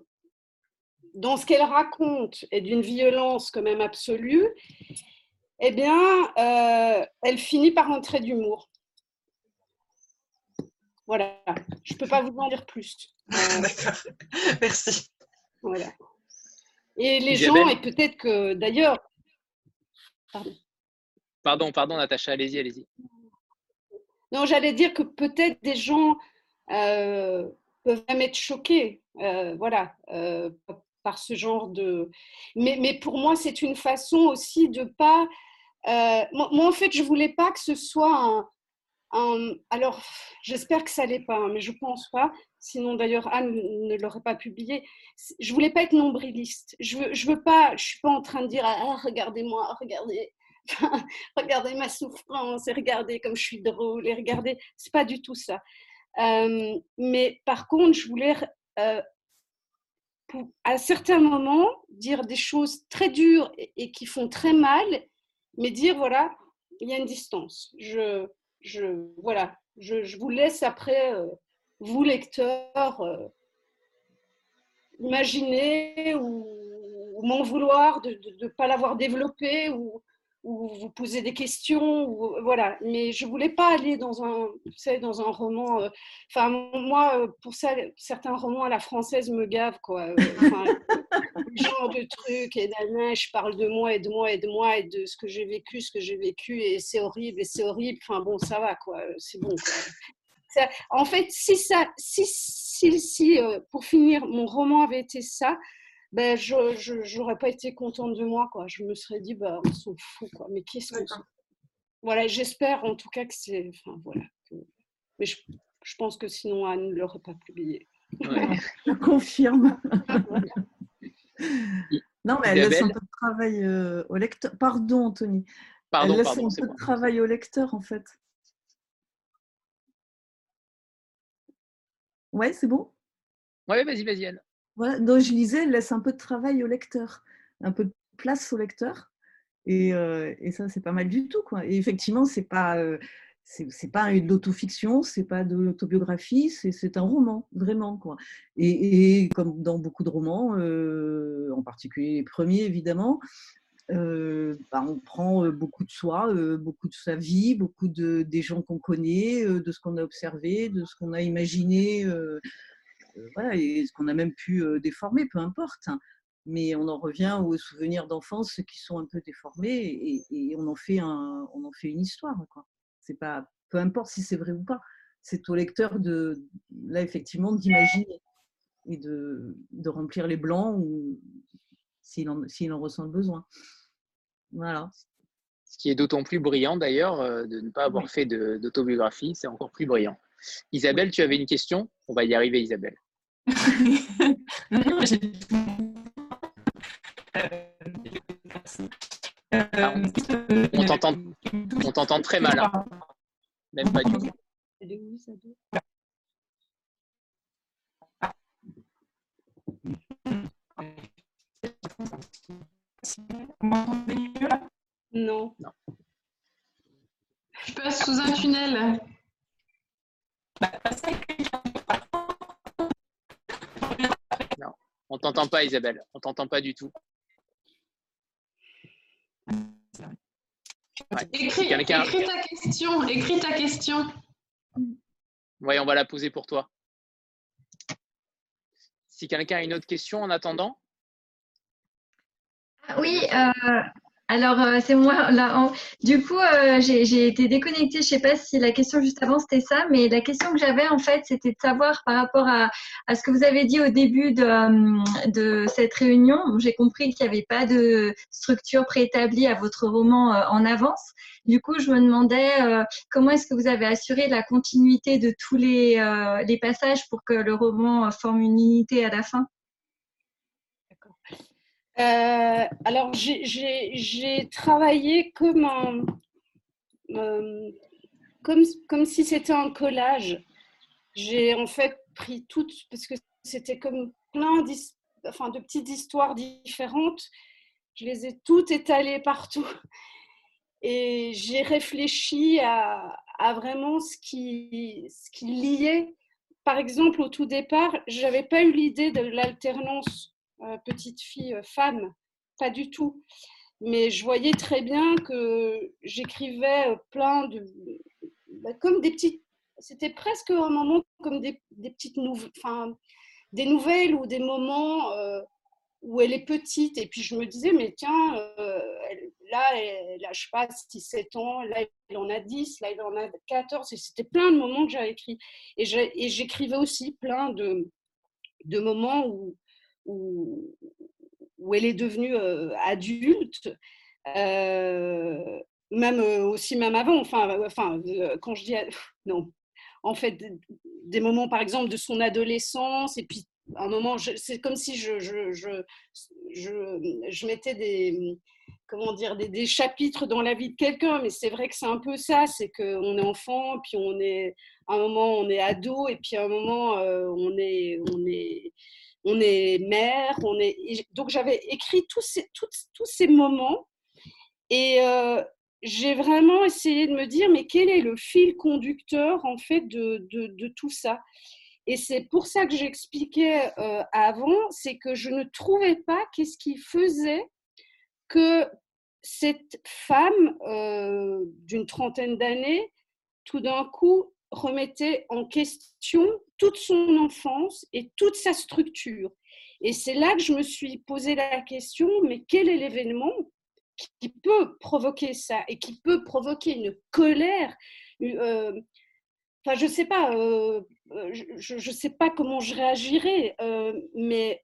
C: dans ce qu'elle raconte est d'une violence quand même absolue, eh bien, elle finit par trait d'humour. Voilà, je ne peux pas vous en dire plus.
F: Euh, D'accord, merci.
C: Voilà. Et les gens, et peut-être que d'ailleurs.
A: Pardon. pardon, Natacha, allez-y, allez-y.
C: Non, j'allais dire que peut-être des gens euh, peuvent même être choqués, euh, voilà, par ce genre de. Mais, mais pour moi, c'est une façon aussi de pas. Moi, moi, en fait, je voulais pas que ce soit un, un- alors, j'espère que ça l'est pas, hein, mais je pense pas. Sinon, d'ailleurs, Anne ne l'aurait pas publié. Je voulais pas être nombriliste. Je veux, je veux pas. Je suis pas en train de dire ah, regardez-moi, regardez, regardez ma souffrance et regardez comme je suis drôle et regardez. C'est pas du tout ça. Euh, mais par contre, je voulais euh, à certains moments dire des choses très dures et, et qui font très mal, mais dire voilà, il y a une distance. Je, je, voilà, je, vous laisse après, euh, vous lecteurs, euh, imaginer ou, ou m'en vouloir de ne pas l'avoir développé ou, ou vous poser des questions. Ou, voilà. Mais je voulais pas aller dans un, sais, dans un roman. euh, Enfin, moi, euh, pour ça, certains romans à la française me gavent, quoi. Euh, genre de trucs et d'un je parle de moi et de moi et de moi et de ce que j'ai vécu, ce que j'ai vécu et c'est horrible et c'est horrible. Enfin bon, ça va quoi, c'est bon. quoi. Ça- en fait, si ça, si, si, si euh, pour finir, mon roman avait été ça, ben je, je j'aurais pas été contente de moi quoi. Je me serais dit bah on s'en fout quoi. Mais qu'est-ce qu'on. Voilà, j'espère en tout cas que c'est, enfin voilà. que- Mais je, je pense que sinon Anne ne l'aurait pas publié.
A: Ouais.
B: Je confirme. Non, mais elle laisse un peu de travail euh, au lecteur. Pardon, Anthony.
A: Pardon,
B: elle laisse
A: pardon,
B: un peu de travail au lecteur, en fait. Ouais, c'est bon?
A: Ouais, vas-y, vas-y, Anne.
B: Voilà. Donc, je lisais, laisse un peu de travail au lecteur, un peu de place au lecteur. Et, euh, ça, c'est pas mal du tout. Quoi. Et effectivement, c'est pas, euh, c'est, pas de l'autofiction, c'est pas de l'autobiographie, c'est, un roman, vraiment. Quoi. Et, comme dans beaucoup de romans, euh, en particulier les premiers, évidemment, euh, bah, on prend beaucoup de soi, beaucoup de sa vie, beaucoup de, des gens qu'on connaît, de ce qu'on a observé, de ce qu'on a imaginé. Voilà, et ce qu'on a même pu déformer, peu importe. hein. Mais on en revient aux souvenirs d'enfance qui sont un peu déformés et, et on, en fait un, on en fait une histoire. Quoi. C'est pas, peu importe si c'est vrai ou pas, c'est au lecteur de, là effectivement, d'imaginer et de, de remplir les blancs ou s'il en, s'il en ressent le besoin. Voilà.
A: Ce qui est d'autant plus brillant d'ailleurs de ne pas avoir
B: Oui.
A: fait de- d'autobiographie, c'est encore plus brillant. Isabelle, tu avais une question? On va y arriver, Isabelle.
D: Non, non, j'ai tout. Euh, euh,
A: On t'entend, on t'entend très mal, hein. même pas du tout.
C: Non.
G: Je passe sous un tunnel.
D: Bah,
A: On t'entend pas, Isabelle. On t'entend pas du tout. Ouais.
G: Écris, ta question. Écris ta question.
A: Ouais, on va la poser pour toi. Si quelqu'un a une autre question en attendant,
H: Oui, euh, alors euh, c'est moi là. en- Du coup, euh, j'ai été déconnectée. Je sais pas si la question juste avant c'était ça, mais la question que j'avais en fait, c'était de savoir par rapport à, ce que vous avez dit au début de, euh, cette réunion. J'ai compris qu'il n'y avait pas de structure préétablie à votre roman en avance. Du coup, je me demandais comment est-ce que vous avez assuré la continuité de tous les, passages pour que le roman forme une unité à la fin?
C: Euh, alors, j'ai- travaillé euh, comme, comme si c'était un collage. J'ai en fait pris toutes, parce que c'était comme plein de petites histoires différentes. Je les ai toutes étalées partout. Et j'ai réfléchi à, vraiment ce qui, ce qui liait. Par exemple, au tout départ, je n'avais pas eu l'idée de l'alternance petite fille euh, femme, pas du tout. Mais je voyais très bien que j'écrivais euh, plein de, bah, comme des petites, c'était presque un moment comme des, des petites nouvelles, enfin des nouvelles ou des moments euh, où elle est petite. Et puis je me disais, mais tiens, euh, là, elle a, je sais pas, 6-7 ans, là, elle en a 10, là, elle en a 14. Et c'était plein de moments que j'avais écrits. Et j'écrivais aussi plein de, de moments où, où, elle est devenue euh, adulte. Euh, même aussi même avant, enfin, enfin quand je dis non, en fait, des moments par exemple de son adolescence, et puis un moment, c'est comme si je, je, je, je, mettais des, comment dire, des, des, chapitres dans la vie de quelqu'un, mais c'est vrai que c'est un peu ça, c'est qu'on est enfant, puis on est, un moment on est ado, et puis un moment on est, on est, on est mère, on est. Donc j'avais écrit tous ces, tous, ces moments, et euh, j'ai vraiment essayé de me dire, mais quel est le fil conducteur en fait de tout ça? Et c'est pour ça que j'expliquais euh, avant, c'est que je ne trouvais pas qu'est-ce qui faisait que cette femme euh, d'une trentaine d'années, tout d'un coup, remettait en question toute son enfance et toute sa structure. Et c'est là que je me suis posé la question, mais quel est l'événement qui peut provoquer ça et qui peut provoquer une colère. Euh, enfin, je sais pas, euh, je ne sais pas comment je réagirais, euh, mais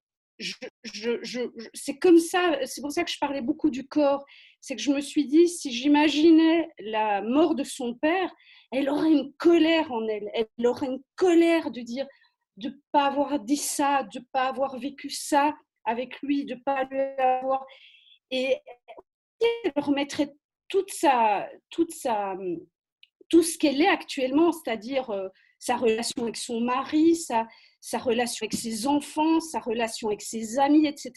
C: c'est comme ça. C'est pour ça que je parlais beaucoup du corps. C'est que je me suis dit, si j'imaginais la mort de son père, elle aurait une colère en elle. Elle aurait une colère de dire, de pas avoir dit ça, de pas avoir vécu ça avec lui, de pas lui avoir. Et elle remettrait toute sa, toute sa, tout ce qu'elle est actuellement, c'est-à-dire euh, sa relation avec son mari, sa, sa relation avec ses enfants, sa relation avec ses amis, etc.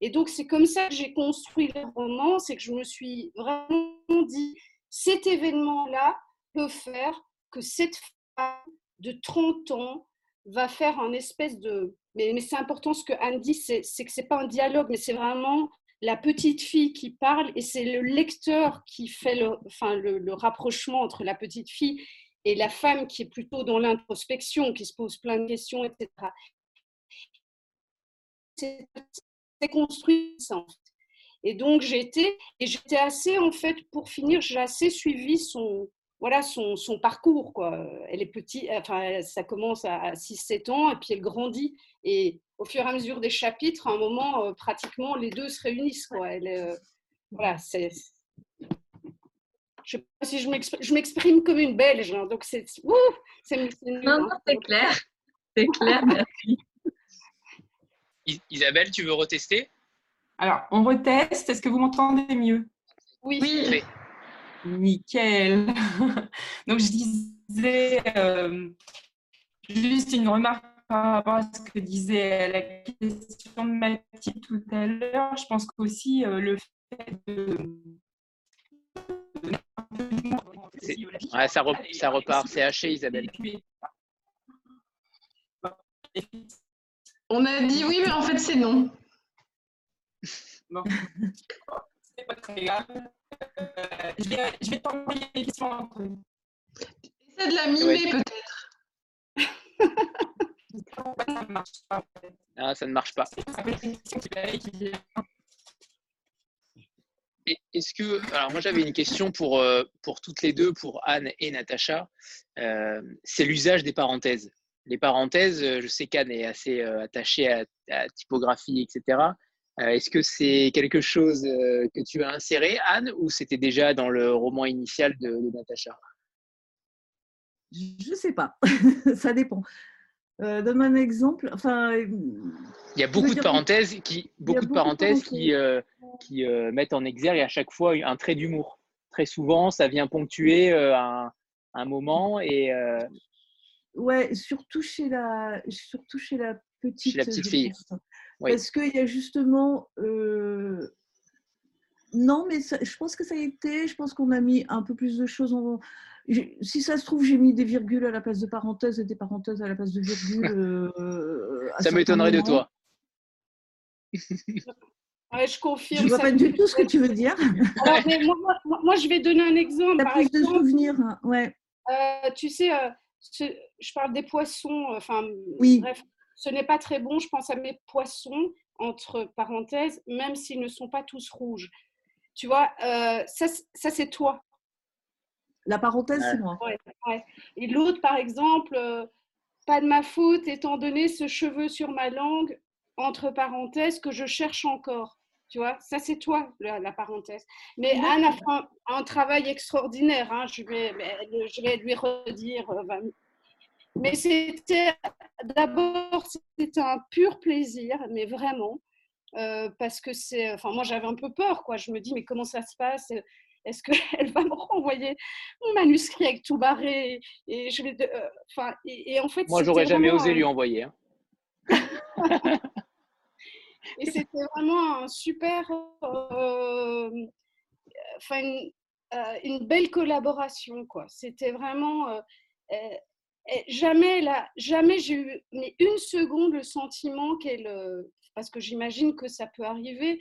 C: Et donc, c'est comme ça que j'ai construit le roman, c'est que je me suis vraiment dit, cet événement-là peut faire que cette femme de 30 ans va faire un espèce de... Mais, c'est important ce que Anne dit, c'est que ce n'est pas un dialogue, mais c'est vraiment la petite fille qui parle et c'est le lecteur qui fait le, enfin, le, rapprochement entre la petite fille et la femme qui est plutôt dans l'introspection, qui se pose plein de questions, etc. C'est construit ça. Et donc j'étais et j'étais assez en fait pour finir, j'ai assez suivi son voilà son, son, parcours quoi. Elle est petite, enfin ça commence à 6-7 ans et puis elle grandit et au fur et à mesure des chapitres, à un moment, euh, pratiquement, les deux se réunissent. Quoi. Elle, euh, voilà, c'est. Je sais pas si je m'exprime comme une Belge, hein, donc c'est.
H: c'est Non, non, c'est clair. C'est clair, merci.
A: Isabelle, tu veux retester?
D: Alors, on reteste. Est-ce que vous m'entendez mieux?
C: Oui. oui.
D: Nickel. donc, je disais euh, juste une remarque par rapport à ce que disait la question de Mathilde tout à l'heure, je pense qu'aussi euh, le fait de.
A: Ouais, ça, ça repart, c'est haché, Isabelle.
G: On a dit oui, mais en fait, c'est non.
D: Bon. C'est pas très grave. Euh, je vais, je vais t'envoyer les questions.
G: Essaie de la mimer, peut-être.
A: ça ne marche pas. Ah, ça ne marche pas. Est-ce que, alors moi j'avais une question pour, euh, pour toutes les deux, pour Anne et Natacha. Euh, c'est l'usage des parenthèses. Les parenthèses, je sais qu'Anne est assez euh, attachée à, la typographie, etc. Est-ce que c'est quelque chose que tu as inséré, Anne, ou c'était déjà dans le roman initial de, de Natacha?
B: Je ne sais pas, ça dépend. Euh, donne-moi un exemple. Enfin,
A: il y a beaucoup de parenthèses qui, beaucoup de parenthèses qui, euh, qui euh, mettent en exergue à chaque fois un trait d'humour. Très souvent, ça vient ponctuer un, un, moment et.
B: Ouais, surtout chez la, surtout chez la petite,
A: chez la petite fille.
B: Parce qu'il y a justement. Non, mais je pense que ça a été. Je pense qu'on a mis un peu plus de choses en si ça se trouve, j'ai mis des virgules à la place de parenthèses et des parenthèses à la place de virgules.
A: Euh, ça m'étonnerait de toi.
C: Ouais, je confirme.
B: Je ne vois pas du tout ce que tu veux dire.
C: moi, je vais donner un exemple.
B: Par plus de souvenirs, hein, ouais.
C: Euh, tu sais, euh, je parle des poissons. Enfin,
B: oui.
C: bref, ce n'est pas très bon. Je pense à mes poissons entre parenthèses, même s'ils ne sont pas tous rouges. Tu vois, ça, ça c'est toi.
B: La parenthèse, c'est moi.
C: Et l'autre, par exemple, euh, pas de ma faute, étant donné ce cheveu sur ma langue, entre parenthèses, que je cherche encore. Tu vois, ça c'est toi, la, parenthèse. Mais Anne a fait un, travail extraordinaire. Hein. Je, vais, je vais lui redire. Euh, mais c'était d'abord, c'était un pur plaisir, mais vraiment. Euh, parce que c'est. Enfin, moi j'avais un peu peur, quoi. Je me dis, mais comment ça se passe? Est-ce qu'elle va me renvoyer mon manuscrit avec tout barré et je vais, euh, enfin, et, en fait,
A: Moi, j'aurais jamais osé lui envoyer. Hein.
C: Et c'était vraiment un super, euh, enfin euh, une, belle collaboration quoi. C'était vraiment euh, jamais là, jamais j'ai eu mais une seconde le sentiment qu'elle, parce que j'imagine que ça peut arriver.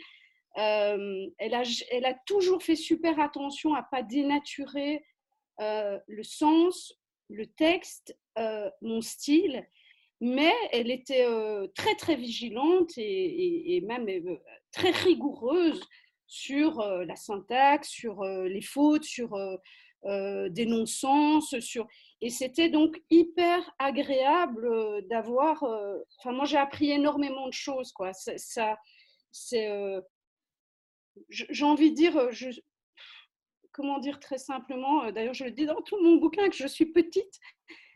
C: Elle, a, elle a toujours fait super attention à pas dénaturer le sens, le texte, mon style mais elle était très très vigilante et, même très rigoureuse sur la syntaxe, sur les fautes, sur des non-sens, sur et c'était donc hyper agréable d'avoir. Enfin, moi j'ai appris énormément de choses quoi. Ça, c'est j'ai envie de dire, comment dire très simplement, d'ailleurs je le dis dans tout mon bouquin que je suis petite,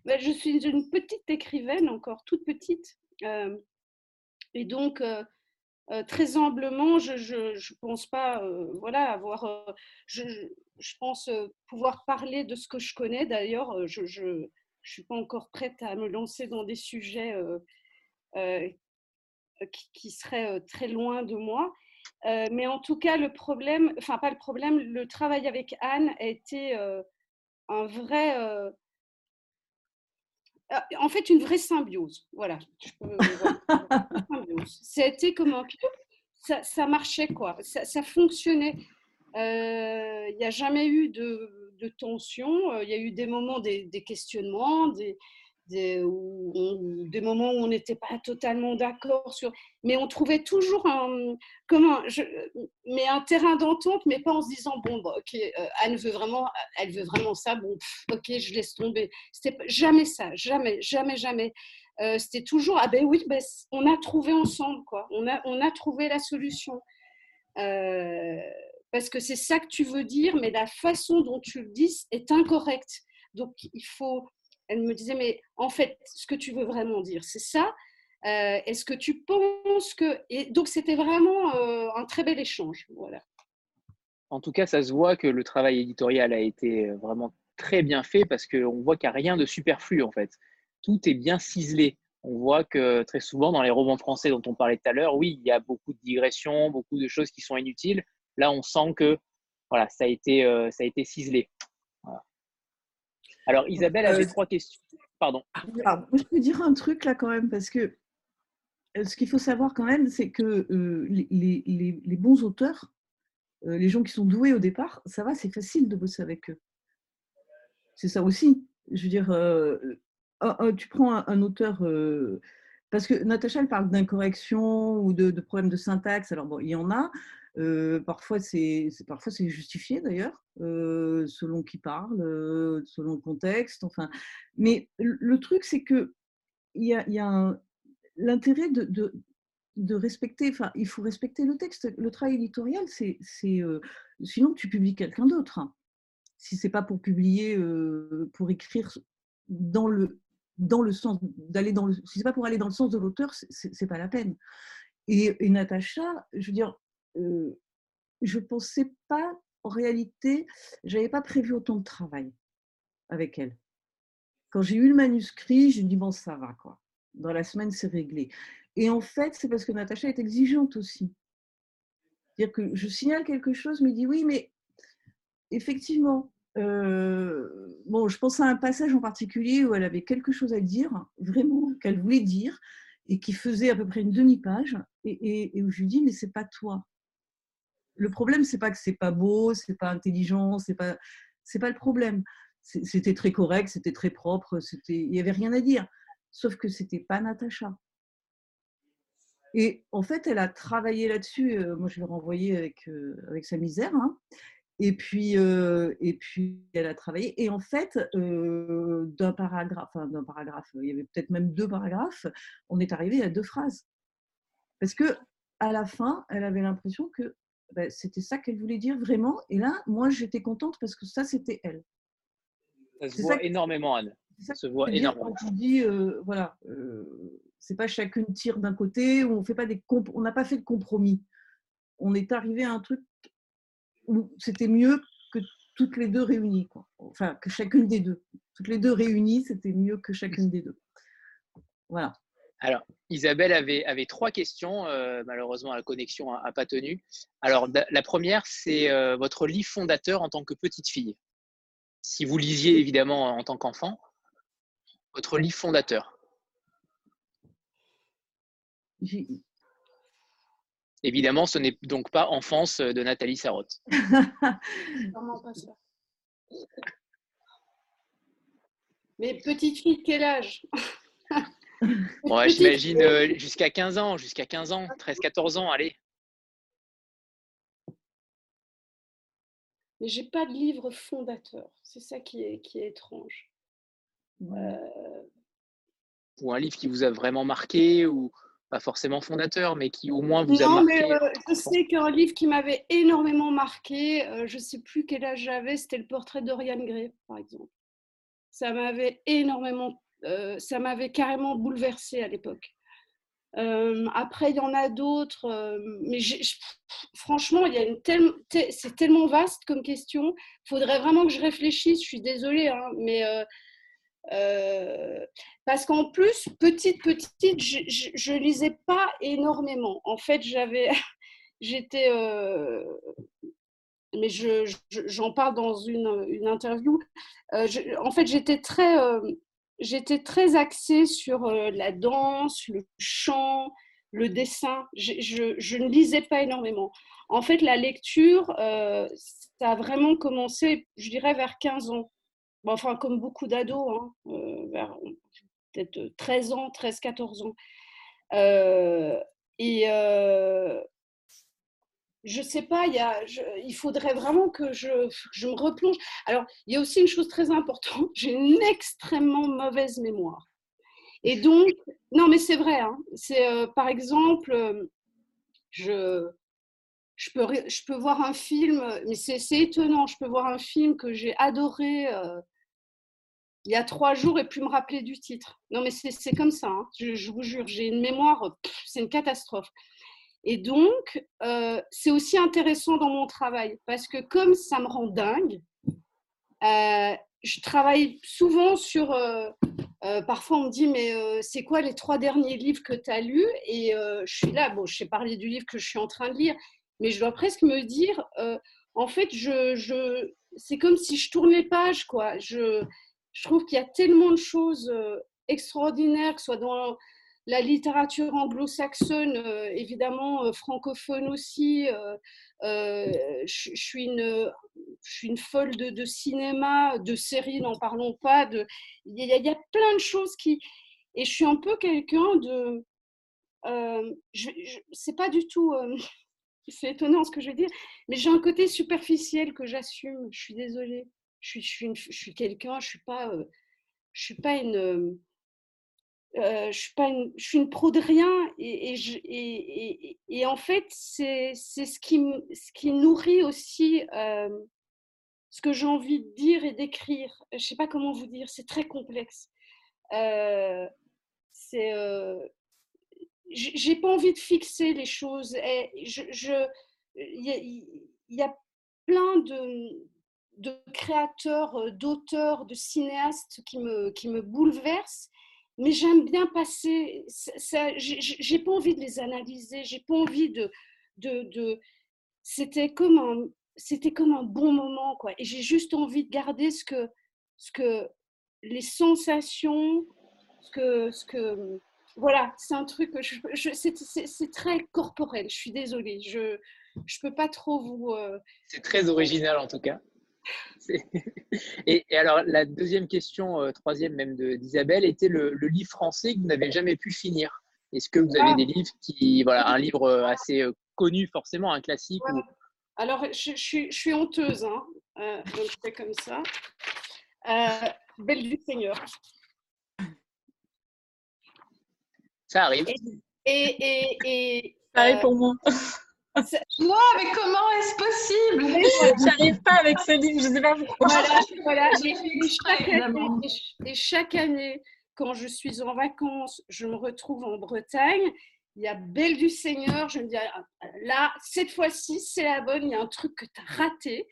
C: ben, je suis une petite écrivaine, encore toute petite. Et donc, très humblement, je ne pense pas voilà, avoir. je, pense pouvoir parler de ce que je connais. D'ailleurs, je ne suis pas encore prête à me lancer dans des sujets qui, seraient très loin de moi. Mais en tout cas, le problème, enfin pas le problème, le travail avec Anne a été un vrai euh, en fait, une vraie symbiose. Voilà. C'était comme un ça, ça marchait, quoi. Ça, fonctionnait. Euh, il n'y a jamais eu de, de tension. Euh, il y a eu des moments, des, des questionnements, des, des, des moments où on n'était pas totalement d'accord sur, mais on trouvait toujours un, comment, je, mais un terrain d'entente, mais pas en se disant bon, bah, ok, euh, Anne veut vraiment, elle veut vraiment ça, bon, ok, je laisse tomber. C'était jamais ça, jamais, jamais, jamais. Euh, c'était toujours ah ben oui, ben, on a trouvé ensemble quoi, on a, on a trouvé la solution. Euh, parce que c'est ça que tu veux dire, mais la façon dont tu le dis est incorrecte. Donc il faut elle me disait, mais en fait, ce que tu veux vraiment dire, c'est ça. Euh, est-ce que tu penses que... Et donc, c'était vraiment euh, un très bel échange. Voilà.
A: En tout cas, ça se voit que le travail éditorial a été euh, vraiment très bien fait parce qu'on voit qu'il n'y a rien de superflu, en fait. Tout est bien ciselé. On voit que très souvent, dans les romans français dont on parlait tout à l'heure, oui, il y a beaucoup de digressions, beaucoup de choses qui sont inutiles. Là, on sent que voilà, ça, a été, ça a été ciselé. Alors, Isabelle avait euh, trois questions. Pardon.
B: je peux dire un truc là quand même, parce que euh, ce qu'il faut savoir quand même, c'est que euh, les, bons auteurs, les gens qui sont doués au départ, ça va, c'est facile de bosser avec eux. C'est ça aussi. Je veux dire, tu prends un, auteur, parce que Natacha, elle parle d'incorrection ou de, de problèmes de syntaxe. Alors, bon, il y en a, parfois, c'est justifié d'ailleurs, selon qui parle, selon le contexte. Enfin, mais le truc, c'est que y a, l'intérêt de, respecter. Enfin, il faut respecter le texte. Le travail éditorial, c'est sinon tu publies quelqu'un d'autre. Hein. Si c'est pas pour publier, pour écrire dans le dans le sens d'aller dans le si c'est pas pour aller dans le sens de l'auteur, c'est pas la peine. Et, et, Natacha, je veux dire, je je pensais pas, en réalité, j'avais pas prévu autant de travail avec elle. Quand j'ai eu le manuscrit, je dis bon, ça va quoi. Dans la semaine, c'est réglé. Et en fait, c'est parce que Natacha est exigeante aussi. C'est-à-dire que je signale quelque chose, mais dit oui, mais effectivement, bon, je pense à un passage en particulier où elle avait quelque chose à dire, vraiment, qu'elle voulait dire, et qui faisait à peu près une demi-page, et, et, où je lui dis, mais c'est pas toi le problème, c'est pas que c'est pas beau, c'est pas intelligent, c'est pas, c'est pas le problème. C'était très correct, c'était très propre, il y avait rien à dire. Sauf que c'était pas Natacha. Et en fait, elle a travaillé là-dessus. Euh, moi, je l'ai renvoyé avec, euh, avec sa misère. Hein. Et puis, euh, et puis, elle a travaillé. Et en fait, d'un paragraphe, enfin, d'un paragraphe, il y avait peut-être même deux paragraphes, on est arrivé à deux phrases. Parce que à la fin, elle avait l'impression que ben, c'était ça qu'elle voulait dire vraiment. Et là, moi, j'étais contente parce que ça, c'était elle.
A: Ça se voit énormément, Anne. Ça, se voit énormément.
B: Quand on dit, euh, voilà, euh, c'est pas chacune tire d'un côté, on fait pas des on n'a pas fait de compromis. On est arrivé à un truc où c'était mieux que toutes les deux réunies, quoi. Enfin, que chacune des deux. Toutes les deux réunies, c'était mieux que chacune des deux. Voilà.
A: Alors, Isabelle avait, avait trois questions. Euh, malheureusement, la connexion n'a pas tenu. Alors, la première, c'est euh, votre livre fondateur en tant que petite fille. Si vous lisiez évidemment en tant qu'enfant, votre livre fondateur. Évidemment, ce n'est donc pas Enfance de Nathalie Sarraute.
C: Mais petite fille de quel âge?
A: Ouais, j'imagine euh, jusqu'à 15 ans, jusqu'à 15 ans, 13-14 ans, allez.
C: Mais j'ai pas de livre fondateur. C'est ça qui est, qui est étrange.
A: Euh, ou un livre qui vous a vraiment marqué, ou pas forcément fondateur, mais qui au moins vous a marqué. Mais,
C: euh, je sais qu'un livre qui m'avait énormément marqué, je ne sais plus quel âge j'avais, c'était le portrait d'Oriane Gray, par exemple. Ça m'avait énormément euh, ça m'avait carrément bouleversée à l'époque. Euh, après, il y en a d'autres, euh, mais franchement, il y a une c'est tellement vaste comme question. Il faudrait vraiment que je réfléchisse. Je suis désolée, hein, mais parce qu'en plus, petite, petite, je, ne lisais pas énormément. En fait, j'avais, j'étais, mais j'en parle dans une, une interview. en fait, j'étais très j'étais très axée sur euh, la danse, le chant, le dessin. Je, ne lisais pas énormément. En fait, la lecture, euh, ça a vraiment commencé, je dirais, vers 15 ans. enfin, comme beaucoup d'ados, hein, euh, vers peut-être 13 ans, 13-14 ans. et je sais pas, il, faudrait vraiment que je, me replonge. Alors, il y a aussi une chose très importante, j'ai une extrêmement mauvaise mémoire. Et donc, non, mais c'est vrai, hein, euh, par exemple, euh, je, je, peux, je peux voir un film, mais c'est étonnant, je peux voir un film que j'ai adoré euh, il y a trois jours et puis me rappeler du titre. Non, mais c'est comme ça, hein, je, vous jure, j'ai une mémoire, c'est une catastrophe. Et donc, euh, c'est aussi intéressant dans mon travail parce que comme ça me rend dingue, euh, je travaille souvent sur... Euh, parfois, on me dit, mais c'est quoi les trois derniers livres que tu as lus? Et je suis là, bon, je sais parler du livre que je suis en train de lire, mais je dois presque me dire, en fait, je, je, c'est comme si je tournais les pages, quoi. Je, je trouve qu'il y a tellement de choses extraordinaires, que ce soit dans la littérature anglo-saxonne, euh, évidemment euh, francophone aussi. Euh, je, suis une, une folle de, cinéma, de séries, n'en parlons pas. Il, y a, plein de choses qui. Et je suis un peu quelqu'un de. c'est pas du tout. c'est étonnant ce que je vais dire, mais j'ai un côté superficiel que j'assume. Je suis désolée. Je suis, quelqu'un, je suis suis pas une, euh, je, suis une, pro de rien et, en fait, c'est ce qui, nourrit aussi euh, ce que j'ai envie de dire et d'écrire. Je ne sais pas comment vous dire, c'est très complexe. Euh, c'est, euh, j'ai pas envie de fixer les choses. Il y, a plein de, créateurs, d'auteurs, de cinéastes qui me bouleversent mais j'aime bien passer. J'ai pas envie de les analyser, j'ai pas envie de. de, de c'était comme un c'était comme un bon moment quoi et j'ai juste envie de garder ce que ce que les sensations ce que ce que voilà c'est un truc je, je c'est très corporel je suis désolée je je peux pas trop vous euh,
A: c'est très original en tout cas et, alors, la deuxième question, euh, troisième même d'Isabelle, était le, livre français que vous n'avez jamais pu finir. Est-ce que vous avez ah. des livres qui, voilà, un livre euh, assez euh, connu forcément, un classique
C: Alors, je, suis, honteuse, hein. donc c'est comme ça. Belle du Seigneur.
A: Ça arrive.
C: Et, et,
I: Pareil pour moi.
G: Non, mais comment est-ce possible?
I: J'arrive pas avec ce livre, je sais pas pourquoi.
C: Voilà, voilà. Et, et chaque année, et chaque année, quand je suis en vacances, je me retrouve en Bretagne. Il y a Belle du Seigneur. Je me dis, ah, là, cette fois-ci, c'est la bonne. Il y a un truc que tu as raté.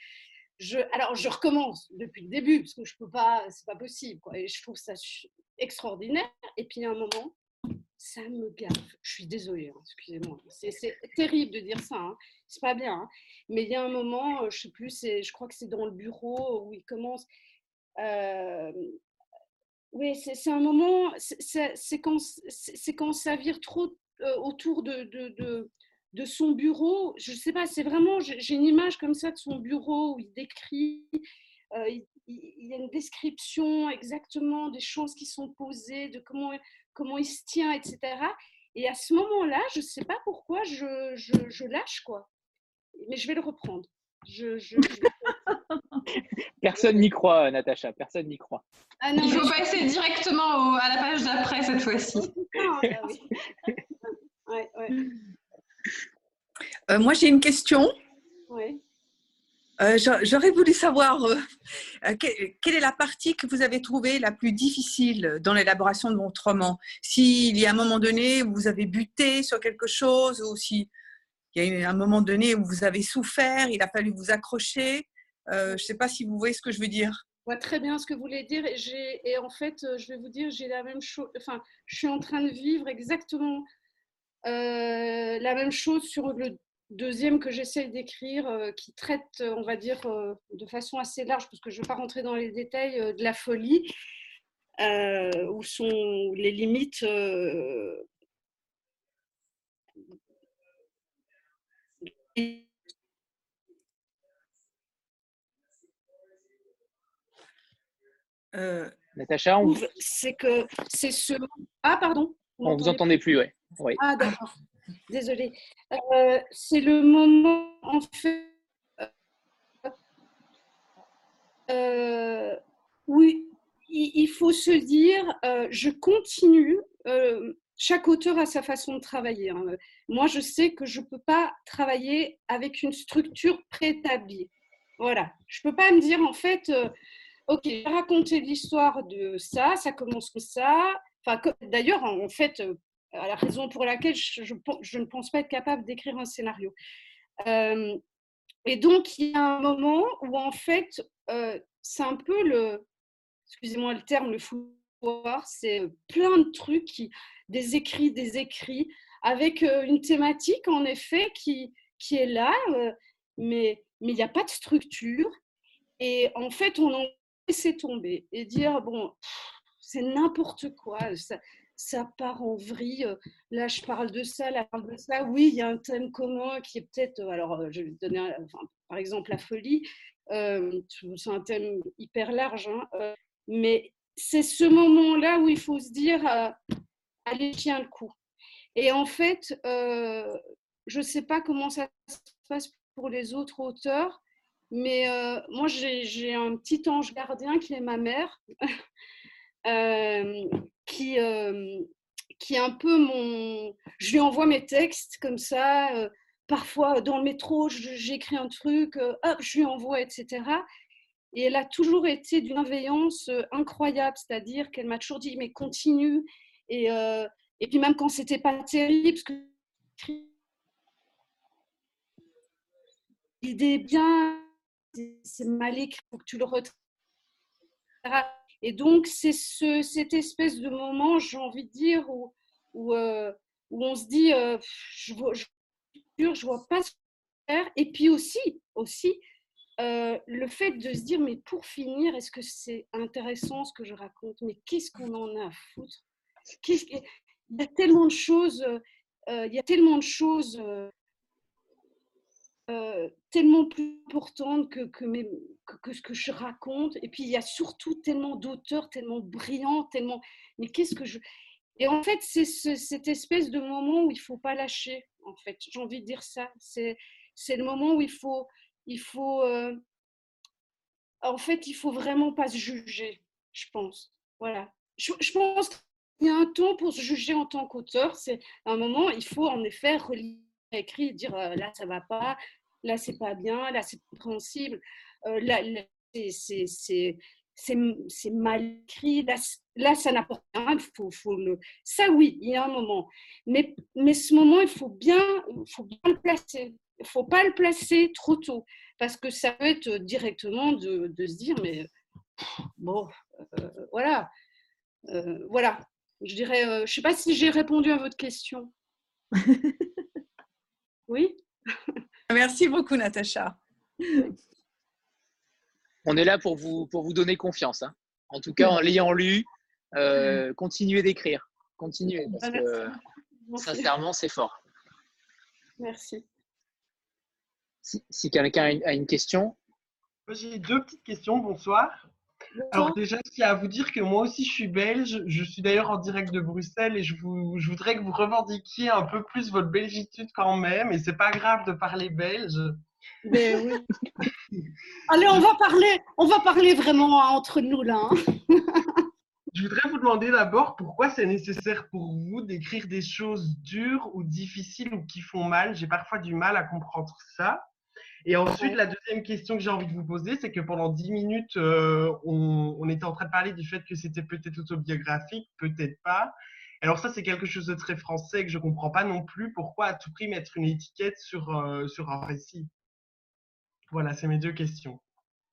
C: Je, alors, je recommence depuis le début parce que je peux pas, c'est pas possible. Quoi. Et je trouve ça extraordinaire. Et puis, il y a un moment, ça me gaffe. Je suis désolée, hein, excusez-moi. C'est terrible de dire ça. Hein. C'est pas bien. Hein. Mais il y a un moment, euh, je sais plus, je crois que c'est dans le bureau où il commence. Euh, oui, c'est un moment, c'est quand, quand ça vire trop euh, autour de, de, de, son bureau. Je sais pas, c'est vraiment, j'ai une image comme ça de son bureau où il décrit, il, il, y a une description exactement des choses qui sont posées, de comment, comment il se tient, etc. Et à ce moment-là, je ne sais pas pourquoi je, je, je, lâche, quoi. Mais je vais le reprendre. Je, je,
A: Personne n'y croit, Natacha. Personne n'y croit.
G: Ah Il faut passer directement à la page d'après cette fois-ci.
J: Euh, moi, j'ai une question.
C: Oui.
J: Euh, j'aurais voulu savoir euh, quelle est la partie que vous avez trouvée la plus difficile dans l'élaboration de votre roman? S'il y a un moment donné où vous avez buté sur quelque chose ou s'il y a eu un moment donné où vous avez souffert, il a fallu vous accrocher. je ne sais pas si vous voyez ce que je veux dire.
C: Vois très bien ce que vous voulez dire. Et, en fait, je vais vous dire, j'ai la même chose. Enfin, je suis en train de vivre exactement euh, la même chose sur le deuxième que j'essaie d'écrire, euh, qui traite, euh, on va dire, de façon assez large, parce que je ne vais pas rentrer dans les détails, de la folie, où sont les limites.
A: Natacha,
C: c'est que c'est ce. Ah, pardon.
A: On vous entendait plus, ouais. oui.
C: Ah, d'accord. Désolée. Euh, c'est le moment, en fait, euh, oui, il faut se dire, euh, je continue. chaque auteur a sa façon de travailler. Hein. Moi, je sais que je ne peux pas travailler avec une structure préétablie. Voilà. Je ne peux pas me dire, en fait, OK, j'ai raconté l'histoire de ça, ça commence comme ça, D'ailleurs, en fait, euh, la raison pour laquelle je, ne pense pas être capable d'écrire un scénario. Euh, et donc, il y a un moment où, en fait, euh, c'est un peu le, excusez-moi le terme, le foutoir, c'est plein de trucs, qui, des écrits, des écrits, avec une thématique, en effet, qui, qui est là, mais il n'y a pas de structure. Et en fait, on en laisse tomber et dire, bon, c'est n'importe quoi. Part en vrille. Là, je parle de ça, là, je parle de ça. Oui, il y a un thème commun qui est peut-être. Alors, euh, je vais donner, par exemple, la folie. Euh, c'est un thème hyper large, hein, euh, mais c'est ce moment-là où il faut se dire allez, tiens le coup. Et en fait, je ne sais pas comment ça se passe pour les autres auteurs, mais moi, j'ai un petit ange gardien qui est ma mère. Euh, qui, qui est un peu mon... Je lui envoie mes textes comme ça, parfois dans le métro, j'écris un truc, hop, je lui envoie, etc. Et elle a toujours été d'une bienveillance incroyable, c'est-à-dire qu'elle m'a toujours dit, mais continue. Et, et puis même quand c'était pas terrible, parce que l'idée est bien, c'est mal écrit, faut que tu le retraites. Et donc, c'est ce, cette espèce de moment, j'ai envie de dire, où, où, euh, on se dit, euh, je vois, je, vois pas ce faire. Et puis aussi, aussi euh, le fait de se dire, mais pour finir, est-ce que c'est intéressant ce que je raconte? Mais qu'est-ce qu'on en a à foutre? Il y a tellement de choses, il y a tellement de choses tellement plus importante que, que, que, que je raconte. Et puis, il y a surtout tellement d'auteurs, tellement brillants, tellement... Mais qu'est-ce que je... Et en fait, c'est cette espèce de moment où il faut pas lâcher, en fait. J'ai envie de dire ça. C'est le moment où il faut... Il faut euh, En fait, il faut vraiment pas se juger, je pense. Voilà. Je, pense qu'il y a un temps pour se juger en tant qu'auteur. C'est un moment, il faut en effet relire écrit, dire euh, là ça va pas, là c'est pas bien, là c'est compréhensible, là, là, c'est- mal écrit, là, ça n'apporte rien, il faut, faut le... ça oui, il y a un moment. Mais, mais ce moment, il faut bien, il faut bien le placer. Il ne faut pas le placer trop tôt, parce que ça peut être directement de, de se dire, mais bon, euh, voilà. Euh, voilà, je dirais, euh, je ne sais pas si j'ai répondu à votre question. Oui?
J: Merci beaucoup, Natacha.
A: On est là pour vous, pour vous donner confiance. hein. En tout cas, en l'ayant lu, euh, continuez d'écrire. Continuez, parce que
C: Merci.
A: sincèrement, c'est fort.
C: Merci.
A: Si, si quelqu'un a une- a une question,
K: J'ai deux petites questions. Bonsoir. Alors déjà, je tiens à vous dire que moi aussi, je suis belge. Je suis d'ailleurs en direct de Bruxelles et je, vous, je voudrais que vous revendiquiez un peu plus votre belgitude quand même. Et c'est pas grave de parler belge.
C: Mais oui. Allez, on va parler, on va parler vraiment entre nous là. hein.
K: Je voudrais vous demander d'abord pourquoi c'est nécessaire pour vous d'écrire des choses dures ou difficiles ou qui font mal. J'ai parfois du mal à comprendre ça. Et ensuite, la deuxième question que j'ai envie de vous poser, c'est que pendant dix minutes, euh, on, on était en train de parler du fait que c'était peut-être autobiographique, peut-être pas. Alors ça, c'est quelque chose de très français que je comprends pas non plus. Pourquoi à tout prix mettre une étiquette sur, euh, sur un récit? Voilà, c'est mes deux questions.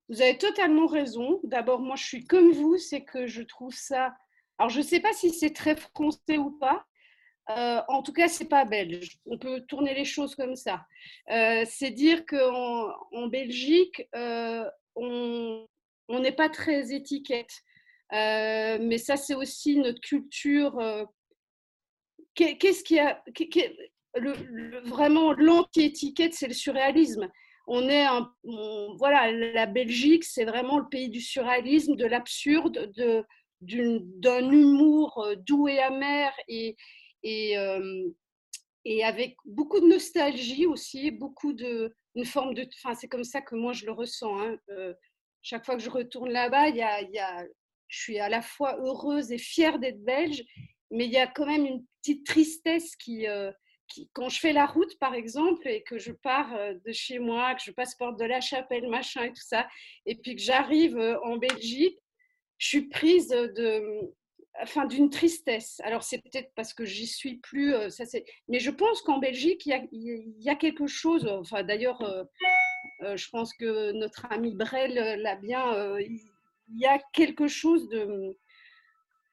C: Vous avez totalement raison. D'abord, moi, je suis comme vous, c'est que je trouve ça. Alors, je ne sais pas si c'est très français ou pas. Euh, en tout cas, c'est pas belge. On peut tourner les choses comme ça. Euh, c'est dire qu'en en Belgique, euh, on n'est pas très étiquette. Mais ça, c'est aussi notre culture. qu'est- Qu'est-ce qui a vraiment l'anti-étiquette, c'est le surréalisme. On est voilà, la Belgique, c'est vraiment le pays du surréalisme, de l'absurde, de d'un humour euh, doux et amer et euh, et avec beaucoup de nostalgie aussi, beaucoup de une forme de, enfin c'est comme ça que moi je le ressens. hein. Euh, chaque fois que je retourne là-bas, il y a, je suis à la fois heureuse et fière d'être belge, mais il y a quand même une petite tristesse qui, quand je fais la route par exemple et que je pars euh, de chez moi, que je passe porte de la chapelle, machin et tout ça, et puis que j'arrive euh, en Belgique, je suis prise de, enfin, d'une tristesse. Alors c'est peut-être parce que j'y suis plus, euh, ça c'est. Mais je pense qu'en Belgique il y a, quelque chose. Enfin d'ailleurs, je pense que notre ami Brel l'a bien. il y a quelque chose de,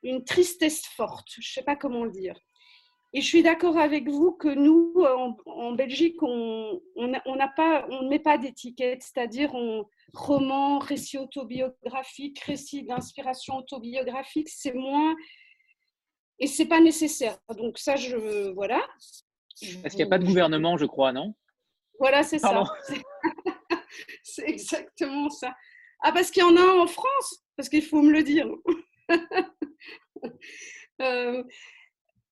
C: une tristesse forte. Je sais pas comment le dire. Et je suis d'accord avec vous que nous, euh, en, en Belgique, on on n'a on n'a pas, on ne met pas d'étiquette, c'est-à-dire on roman, récit autobiographique, récit d'inspiration autobiographique, c'est moins et c'est pas nécessaire. Donc ça, je voilà. Je
A: parce qu'il n'y a pas de gouvernement, je crois, non?
C: Voilà, c'est ça. C'est exactement ça. Ah, parce qu'il y en a un en France, parce qu'il faut me le dire. Euh,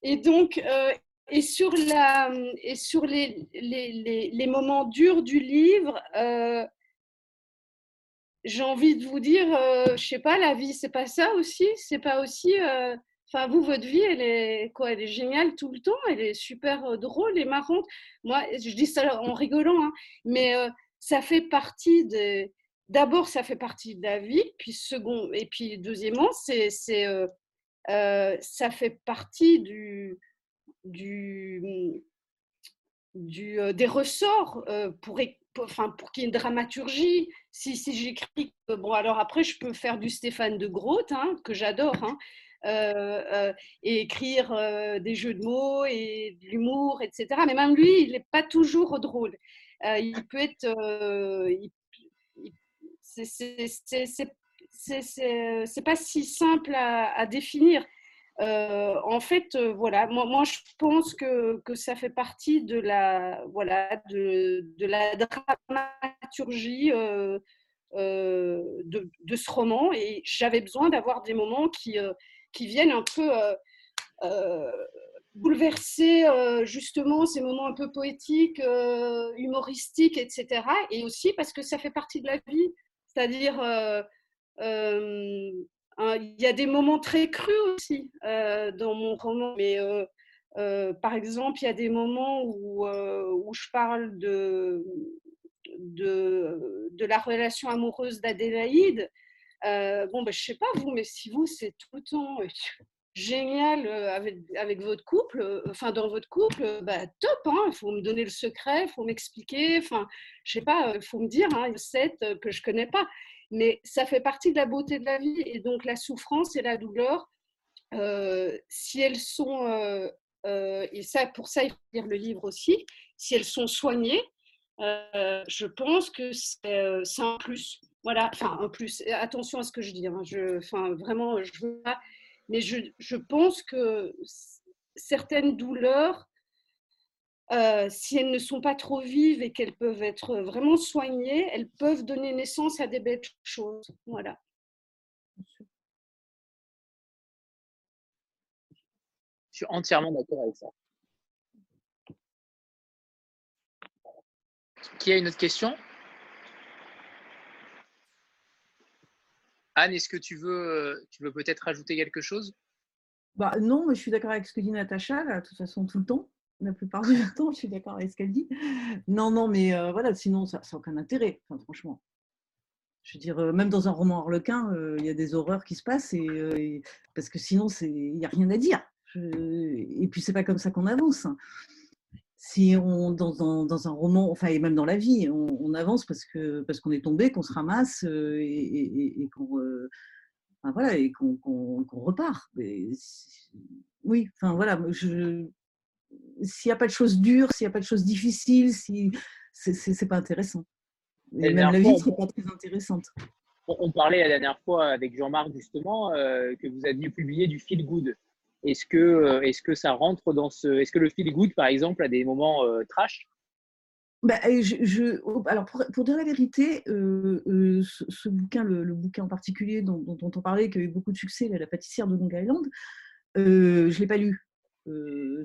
C: et donc, euh, et sur, la, et sur les, les, les, moments durs du livre, euh, j'ai envie de vous dire, euh, je sais pas, la vie, c'est pas ça aussi? C'est pas aussi. Enfin, vous, votre vie, elle est quoi? Elle est géniale tout le temps. Elle est super drôle et marrante. Moi, je dis ça en rigolant, hein, mais ça fait partie de. D'abord, ça fait partie de la vie. Puis second, et puis deuxièmement, c'est, euh, euh, ça fait partie du, euh, des ressorts euh, pour, qu'il y ait une dramaturgie. Si, j'écris, bon, alors après, je peux faire du Stéphane de Groot, hein, que j'adore, hein, et écrire des jeux de mots et de l'humour, etc. Mais même lui, il n'est pas toujours drôle. Il peut être. il- c'est- c'est- pas si simple à, définir. Euh, en fait, euh, voilà, moi, je pense que, ça fait partie de la, voilà, de, de la dramaturgie euh, de, de ce roman et j'avais besoin d'avoir des moments qui, qui viennent un peu bouleverser justement ces moments un peu poétiques, humoristiques, etc. Et aussi parce que ça fait partie de la vie, c'est-à-dire il y a des moments très crus aussi dans mon roman, mais par exemple, il y a des moments où, je parle de, de, la relation amoureuse d'Adélaïde. Bon, ben, je sais pas vous, mais si vous, c'est tout le temps génial avec, votre couple, enfin dans votre couple, bah, top, hein, il faut me donner le secret, il faut m'expliquer, enfin, je sais pas, il faut me dire hein, une recette que je connais pas. Mais ça fait partie de la beauté de la vie et donc la souffrance et la douleur, si elles sont euh, et ça, pour ça, il faut lire le livre aussi, si elles sont soignées, euh, je pense que euh, c'est un plus. Voilà, enfin, un plus. Attention à ce que je dis. Hein. Je, enfin, vraiment, je veux pas. Mais je pense que certaines douleurs, si elles ne sont pas trop vives et qu'elles peuvent être vraiment soignées, elles peuvent donner naissance à des belles choses. Voilà.
A: Je suis entièrement d'accord avec ça. Qui a une autre question? Anne, est-ce que tu veux, tu veux peut-être rajouter quelque chose?
B: Bah, Non, mais je suis d'accord avec ce que dit Natacha, de toute façon, tout le temps. La plupart du temps, je suis d'accord avec ce qu'elle dit. Non, non, mais euh, voilà, sinon, ça n'a aucun intérêt, franchement. Je veux dire, euh, même dans un roman harlequin, euh, il y a des horreurs qui se passent, et, parce que sinon, il n'y a rien à dire. Et puis, c'est pas comme ça qu'on avance. Si on, dans, un roman, enfin, et même dans la vie, on, avance parce que parce qu'on est tombé, qu'on se ramasse et, qu'on voilà, et qu'on repart. oui, enfin voilà, s'il n'y a pas de choses dures, s'il n'y a pas de choses difficiles, si, c'est pas intéressant. Et, même la vie ne pas très intéressante.
A: On, parlait la dernière fois avec Jean-Marc justement euh, que vous aviez publié du feel good. Est-ce que, euh, est que ça rentre dans ce. Est-ce que le feel good, par exemple, a des moments euh, trash?
B: Bah, je, oh, alors pour, dire la vérité, euh, ce, bouquin, le, bouquin en particulier dont, on parlait, qui a eu beaucoup de succès, La pâtissière de Long Island, je ne l'ai pas lu.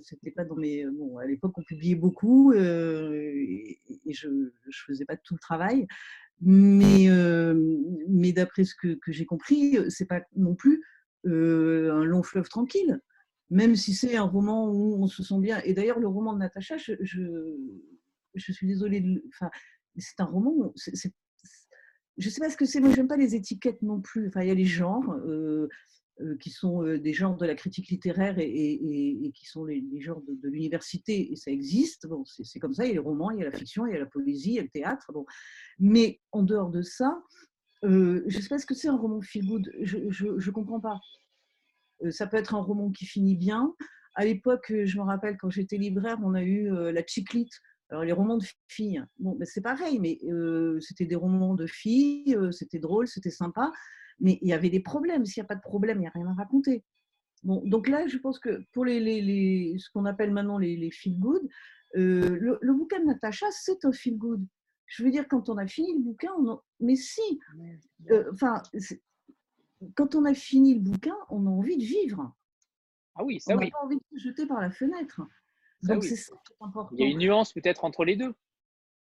B: C'était pas dans mes. Bon, à l'époque, on publiait beaucoup et, je ne faisais pas tout le travail. Mais, mais d'après ce que, j'ai compris, c'est pas non plus un long fleuve tranquille même si c'est un roman où on se sent bien. Et d'ailleurs, le roman de Natacha, je, je, suis désolée, enfin, c'est un roman, c'est, je sais pas ce que c'est, moi j'aime pas les étiquettes non plus. Enfin, il y a les genres euh, euh, qui sont euh, des genres de la critique littéraire et, qui sont les, genres de, l'université, et ça existe. Bon, c'est, comme ça, il y a les romans, il y a la fiction, il y a la poésie, il y a le théâtre. Bon. Mais en dehors de ça, je ne sais pas ce que c'est un roman feel good, je ne comprends pas. Euh, ça peut être un roman qui finit bien. À l'époque, je me rappelle, quand j'étais libraire, on a eu euh, la chiclite. Alors, les romans de filles, bon, ben, c'est pareil, mais euh, c'était des romans de filles, c'était drôle, c'était sympa, mais il y avait des problèmes. S'il n'y a pas de problème, il n'y a rien à raconter. Bon, donc là, je pense que pour les, les, ce qu'on appelle maintenant les, les feel good, le, bouquin de Natacha, c'est un feel good. Je veux dire, quand on a fini le bouquin, on mais si, enfin, quand on a fini le bouquin, on a envie de vivre.
A: Ah oui, ça
B: on
A: oui.
B: n'a pas envie de se jeter par la fenêtre. Donc c'est ça qui est important.
A: Il y a une nuance peut-être entre les deux.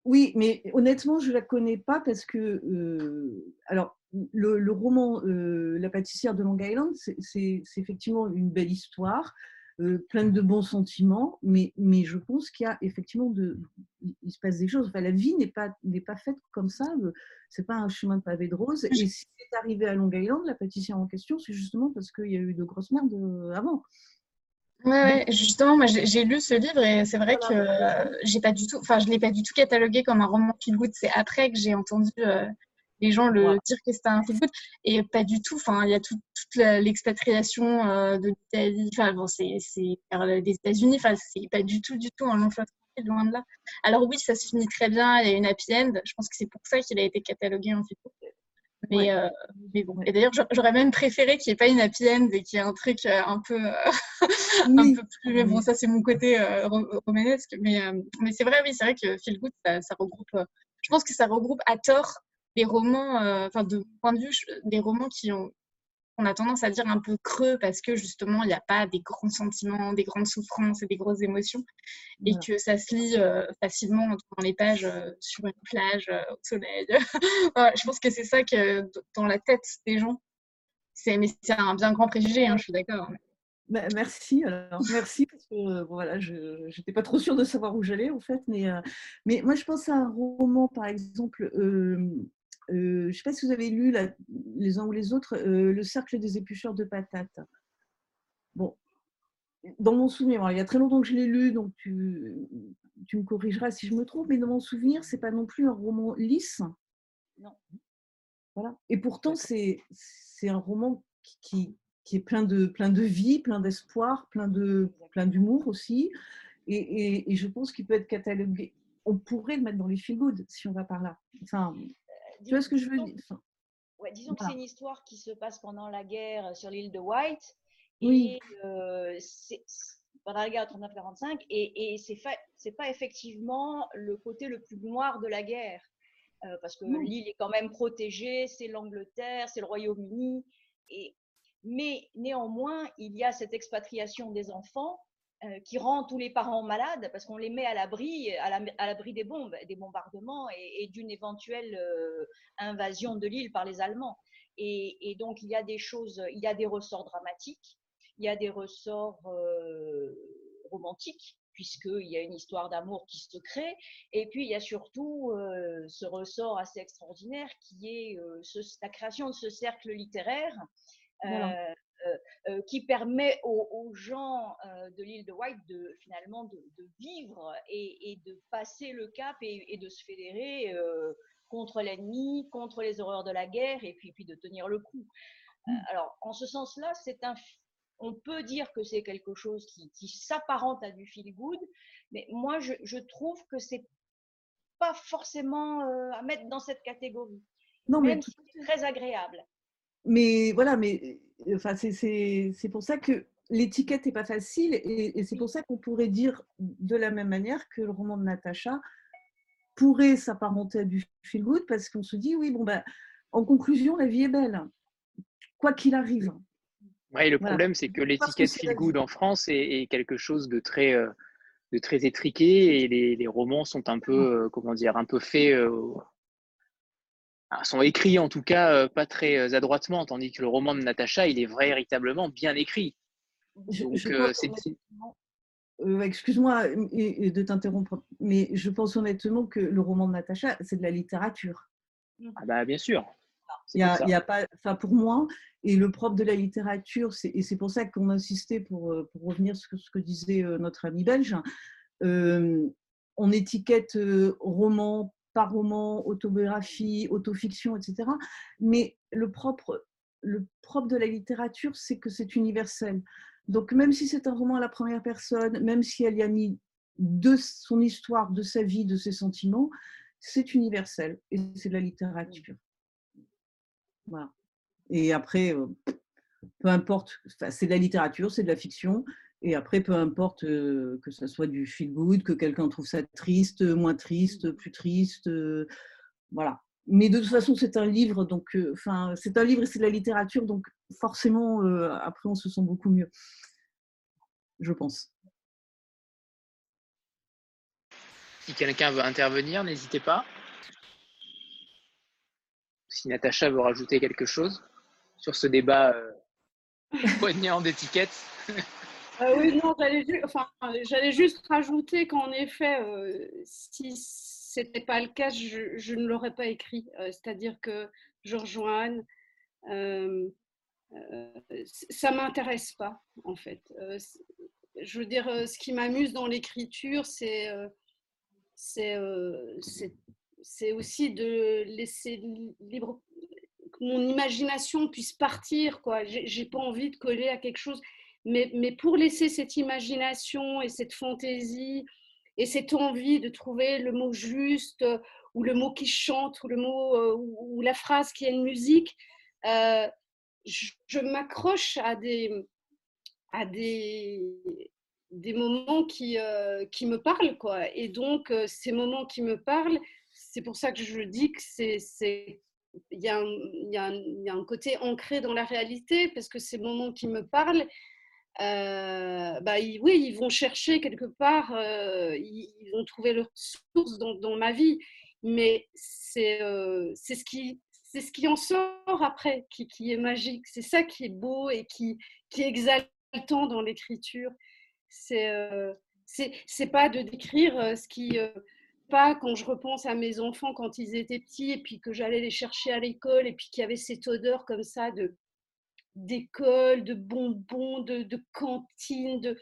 B: Oui, mais honnêtement, je ne la connais pas parce que, euh, alors, le, roman euh, La pâtissière de Long Island, c'est effectivement une belle histoire. Euh, pleine de bons sentiments, mais, mais je pense qu'il y a effectivement il se passe des choses. Enfin, la vie n'est pas n'est pas faite comme ça. Euh, c'est pas un chemin de pavé de rose. Et si c'est arrivé à Long Island, la pâtissière en question, c'est justement parce qu'il y a eu de grosses merdes euh, avant.
I: Ouais, justement, moi j'ai lu ce livre et c'est vrai que j'ai pas du tout, enfin je l'ai pas du tout catalogué comme un roman feel good. C'est après que j'ai entendu les gens le dire que c'était un feel good et pas du tout. Enfin, il y a toute l'expatriation euh, de l'Italie. Enfin, bon, c'est des États-Unis. Enfin, c'est pas du tout, du tout un long fleuve loin de là. Alors oui, ça se finit très bien. Il y a une happy end. Je pense que c'est pour ça qu'il a été catalogué en feel good. Mais, euh, mais bon. Et d'ailleurs, j'aurais même préféré qu'il n'y ait pas une happy end et qu'il y ait un truc euh, un peu, un peu plus. Mais bon, ça, c'est mon côté romanesque. Mais, mais c'est vrai, oui, c'est vrai que Feel Good, ça, ça regroupe. je pense que ça regroupe à tort des romans, euh, enfin de point de vue, des romans qui ont, on a tendance à dire un peu creux parce que justement il n'y a pas des grands sentiments, des grandes souffrances et des grosses émotions et que ça se lit euh, facilement dans les pages euh, sur une plage au soleil. je pense que c'est ça que dans la tête des gens, c'est mais c'est un bien grand préjugé, hein, je suis d'accord.
B: Bah, merci, alors merci parce que euh, voilà, je n'étais pas trop sûre de savoir où j'allais en fait, mais, euh, mais moi je pense à un roman par exemple, euh, je ne sais pas si vous avez lu les uns ou les autres, Le cercle des éplucheurs de patates. Bon, dans mon souvenir, il y a très longtemps que je l'ai lu, donc tu, tu me corrigeras si je me trompe, mais dans mon souvenir, c'est pas non plus un roman lisse.
L: Non.
B: Voilà. Et pourtant, c'est un roman qui, qui est plein de, plein de vie, plein d'espoir, plein de plein d'humour aussi. Et, et, je pense qu'il peut être catalogué. On pourrait le mettre dans les feel good si on va par là. Enfin, euh, tu vois ce que je veux dire
L: ouais, Disons que c'est une histoire qui se passe pendant la guerre sur l'île de White.
B: Oui.
L: Euh, c'est pendant la guerre 39-45, et, et c'est pas effectivement le côté le plus noir de la guerre, euh, parce que l'île est quand même protégée, c'est l'Angleterre, c'est le Royaume-Uni, et mais néanmoins, il y a cette expatriation des enfants euh, qui rend tous les parents malades parce qu'on les met à l'abri, à l'abri des bombes, des bombardements et, d'une éventuelle euh, invasion de l'île par les Allemands. Et, donc, il y a des choses, il y a des ressorts dramatiques, il y a des ressorts euh, romantiques, puisqu'il y a une histoire d'amour qui se crée. Et puis, il y a surtout ce ressort assez extraordinaire qui est la création de ce cercle littéraire euh, euh, euh, qui permet aux, gens de l'île de White de finalement de, vivre et, de passer le cap et, de se fédérer contre l'ennemi, contre les horreurs de la guerre et puis, puis de tenir le coup. Mmh. alors, en ce sens-là, c'est un, on peut dire que c'est quelque chose qui, s'apparente à du feel good, mais moi, je, trouve que c'est pas forcément à mettre dans cette catégorie.
B: Non, mais
L: c'est très agréable
B: mais voilà, mais enfin, c'est pour ça que l'étiquette n'est pas facile et, c'est pour ça qu'on pourrait dire de la même manière que le roman de Natacha pourrait s'apparenter à du feel good parce qu'on se dit oui, bon, ben, en conclusion, la vie est belle, quoi qu'il arrive.
A: Oui, le problème, c'est que l'étiquette feel good en France est, quelque chose de très, de très étriqué et les, les romans sont un peu, comment dire, un peu faits sont écrits en tout cas euh, pas très euh, adroitement, tandis que le roman de Natacha, il est véritablement bien écrit.
B: Euh, excuse-moi de t'interrompre, mais je pense honnêtement que le roman de Natacha, c'est de la littérature.
A: Ah bah bien sûr.
B: Il y a, y a pas, enfin pour moi, et le propre de la littérature, et c'est pour ça qu'on insistait pour, pour revenir sur ce que disait notre ami belge, on étiquette roman, par roman, autobiographie, autofiction, etc. Mais le propre, le propre de la littérature, c'est que c'est universel. Donc même si c'est un roman à la première personne, même si elle y a mis de son histoire, de sa vie, de ses sentiments, c'est universel et c'est de la littérature. Voilà. Et après, euh, peu importe, c'est de la littérature, c'est de la fiction, et après, peu importe euh, que ce soit du feel good, que quelqu'un trouve ça triste, moins triste, plus triste, euh, voilà. Mais de toute façon, c'est un livre, donc, euh, enfin, c'est un livre et c'est de la littérature, donc forcément, après, on se sent beaucoup mieux, je pense.
A: Si quelqu'un veut intervenir, n'hésitez pas. Si Natacha veut rajouter quelque chose sur ce débat poignant d'étiquettes.
C: Euh, oui, non, j'allais juste rajouter qu'en effet, euh, si ce n'était pas le cas, je, ne l'aurais pas écrit. Euh, c'est-à-dire que je rejoins Anne. ça ne m'intéresse pas, en fait. je veux dire, ce qui m'amuse dans l'écriture, c'est c'est aussi de laisser libre mon imagination puisse partir. Je n'ai pas envie de coller à quelque chose mais, pour laisser cette imagination et cette fantaisie et cette envie de trouver le mot juste ou le mot qui chante ou le mot euh, ou, la phrase qui a une musique, euh, je, m'accroche à des à des, des moments qui, euh, qui me parlent quoi. Et donc ces moments qui me parlent, c'est pour ça que je dis que c'est il y, y y, a un côté ancré dans la réalité parce que ces moments qui me parlent, euh, bah, oui, ils vont chercher quelque part, euh, ils, vont trouver leur source dans, ma vie, mais c'est euh, ce, qui, ce qui en sort après qui, qui est magique. C'est ça qui est beau et qui, qui le temps dans l'écriture. C'est euh, c'est pas de décrire ce qui pas quand je repense à mes enfants quand ils étaient petits et puis que j'allais les chercher à l'école et puis qu'il y avait cette odeur comme ça de d'école, de bonbons, de, de cantine, de,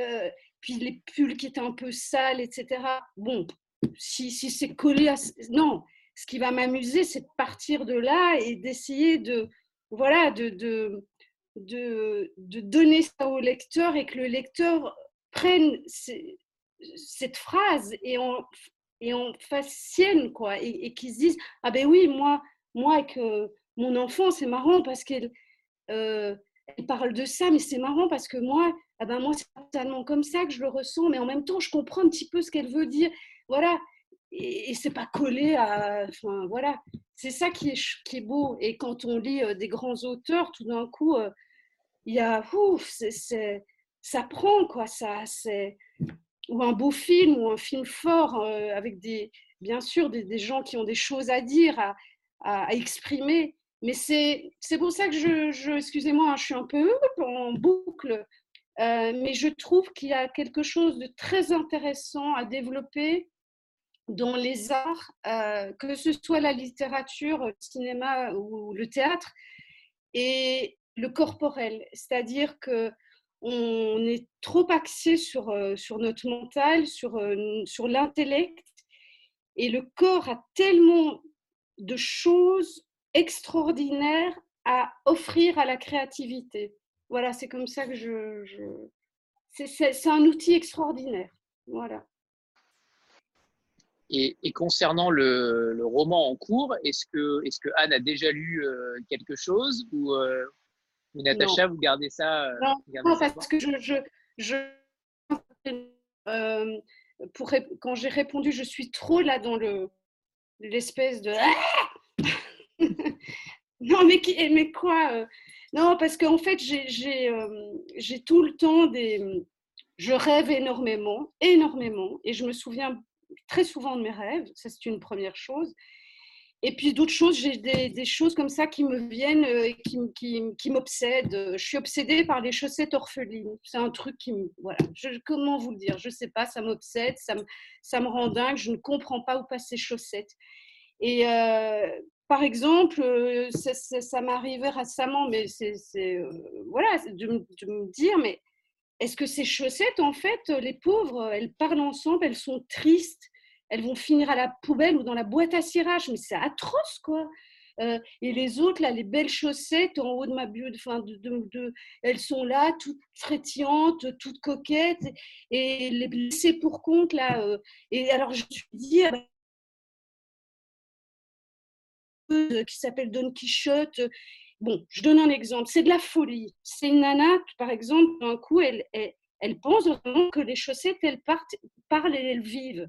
C: euh, puis les pulls qui étaient un peu sales, etc. Bon, si, si c'est collé à... Non, ce qui va m'amuser, c'est de partir de là et d'essayer de, voilà, de, de, de, donner ça au lecteur et que le lecteur prenne cette phrase et en, et en fasse sienne, quoi, et, et qu'ils se disent, ah ben oui, moi, moi avec mon enfant, c'est marrant parce qu'elle euh, elle parle de ça, mais c'est marrant parce que moi, ah ben moi c'est totalement comme ça que je le ressens, mais en même temps, je comprends un petit peu ce qu'elle veut dire. Voilà, et, c'est pas collé à. Enfin, voilà, c'est ça qui est, qui est beau. Et quand on lit des grands auteurs, tout d'un coup, il y a. Ouf, c'est, ça prend, quoi. Ça, ou un beau film, ou un film fort, avec des, bien sûr des, gens qui ont des choses à dire, à exprimer. Mais c'est, pour ça que je, excusez-moi, hein, je suis un peu en boucle, mais je trouve qu'il y a quelque chose de très intéressant à développer dans les arts, euh, que ce soit la littérature, le cinéma ou le théâtre, et le corporel. C'est-à-dire que on est trop axé sur, euh, sur notre mental, sur, euh, sur l'intellect, et le corps a tellement de choses extraordinaires à offrir à la créativité. Voilà, c'est comme ça que je... je... C'est un outil extraordinaire. Voilà.
A: Et, concernant le, roman en cours, est-ce que, est que Anne a déjà lu euh, quelque chose ou, euh, Natacha, vous gardez ça euh,
C: Non, parce que je, je, pour, quand j'ai répondu, je suis trop là dans le l'espèce de non mais mais quoi non parce qu'en fait j'ai tout le temps des je rêve énormément énormément et je me souviens très souvent de mes rêves, ça c'est une première chose. Et puis d'autres choses, j'ai des, choses comme ça qui me viennent euh, qui, qui, qui m'obsèdent. Je suis obsédée par les chaussettes orphelines. C'est un truc qui me... Voilà. Comment vous le dire? Je ne sais pas, ça m'obsède, ça me, ça me rend dingue. Je ne comprends pas où passent ces chaussettes. Et euh, par exemple, euh, ça, ça, m'est arrivé récemment, mais c'est... voilà, de, me dire, mais est-ce que ces chaussettes, en fait, les pauvres, elles parlent ensemble, elles sont tristes, elles vont finir à la poubelle ou dans la boîte à cirage, mais c'est atroce, quoi. Euh, et les autres, là, les belles chaussettes en haut de ma bio, de, de, elles sont là, toutes frétillantes, toutes coquettes, et les blessés pour compte, là. Euh, et alors, je me suis ah ben, qui s'appelle Don Quichotte, Bon, je donne un exemple. C'est de la folie. C'est une nana, par exemple, d'un coup, elle, elle, pense vraiment que les chaussettes, elles partent, parlent et elles vivent.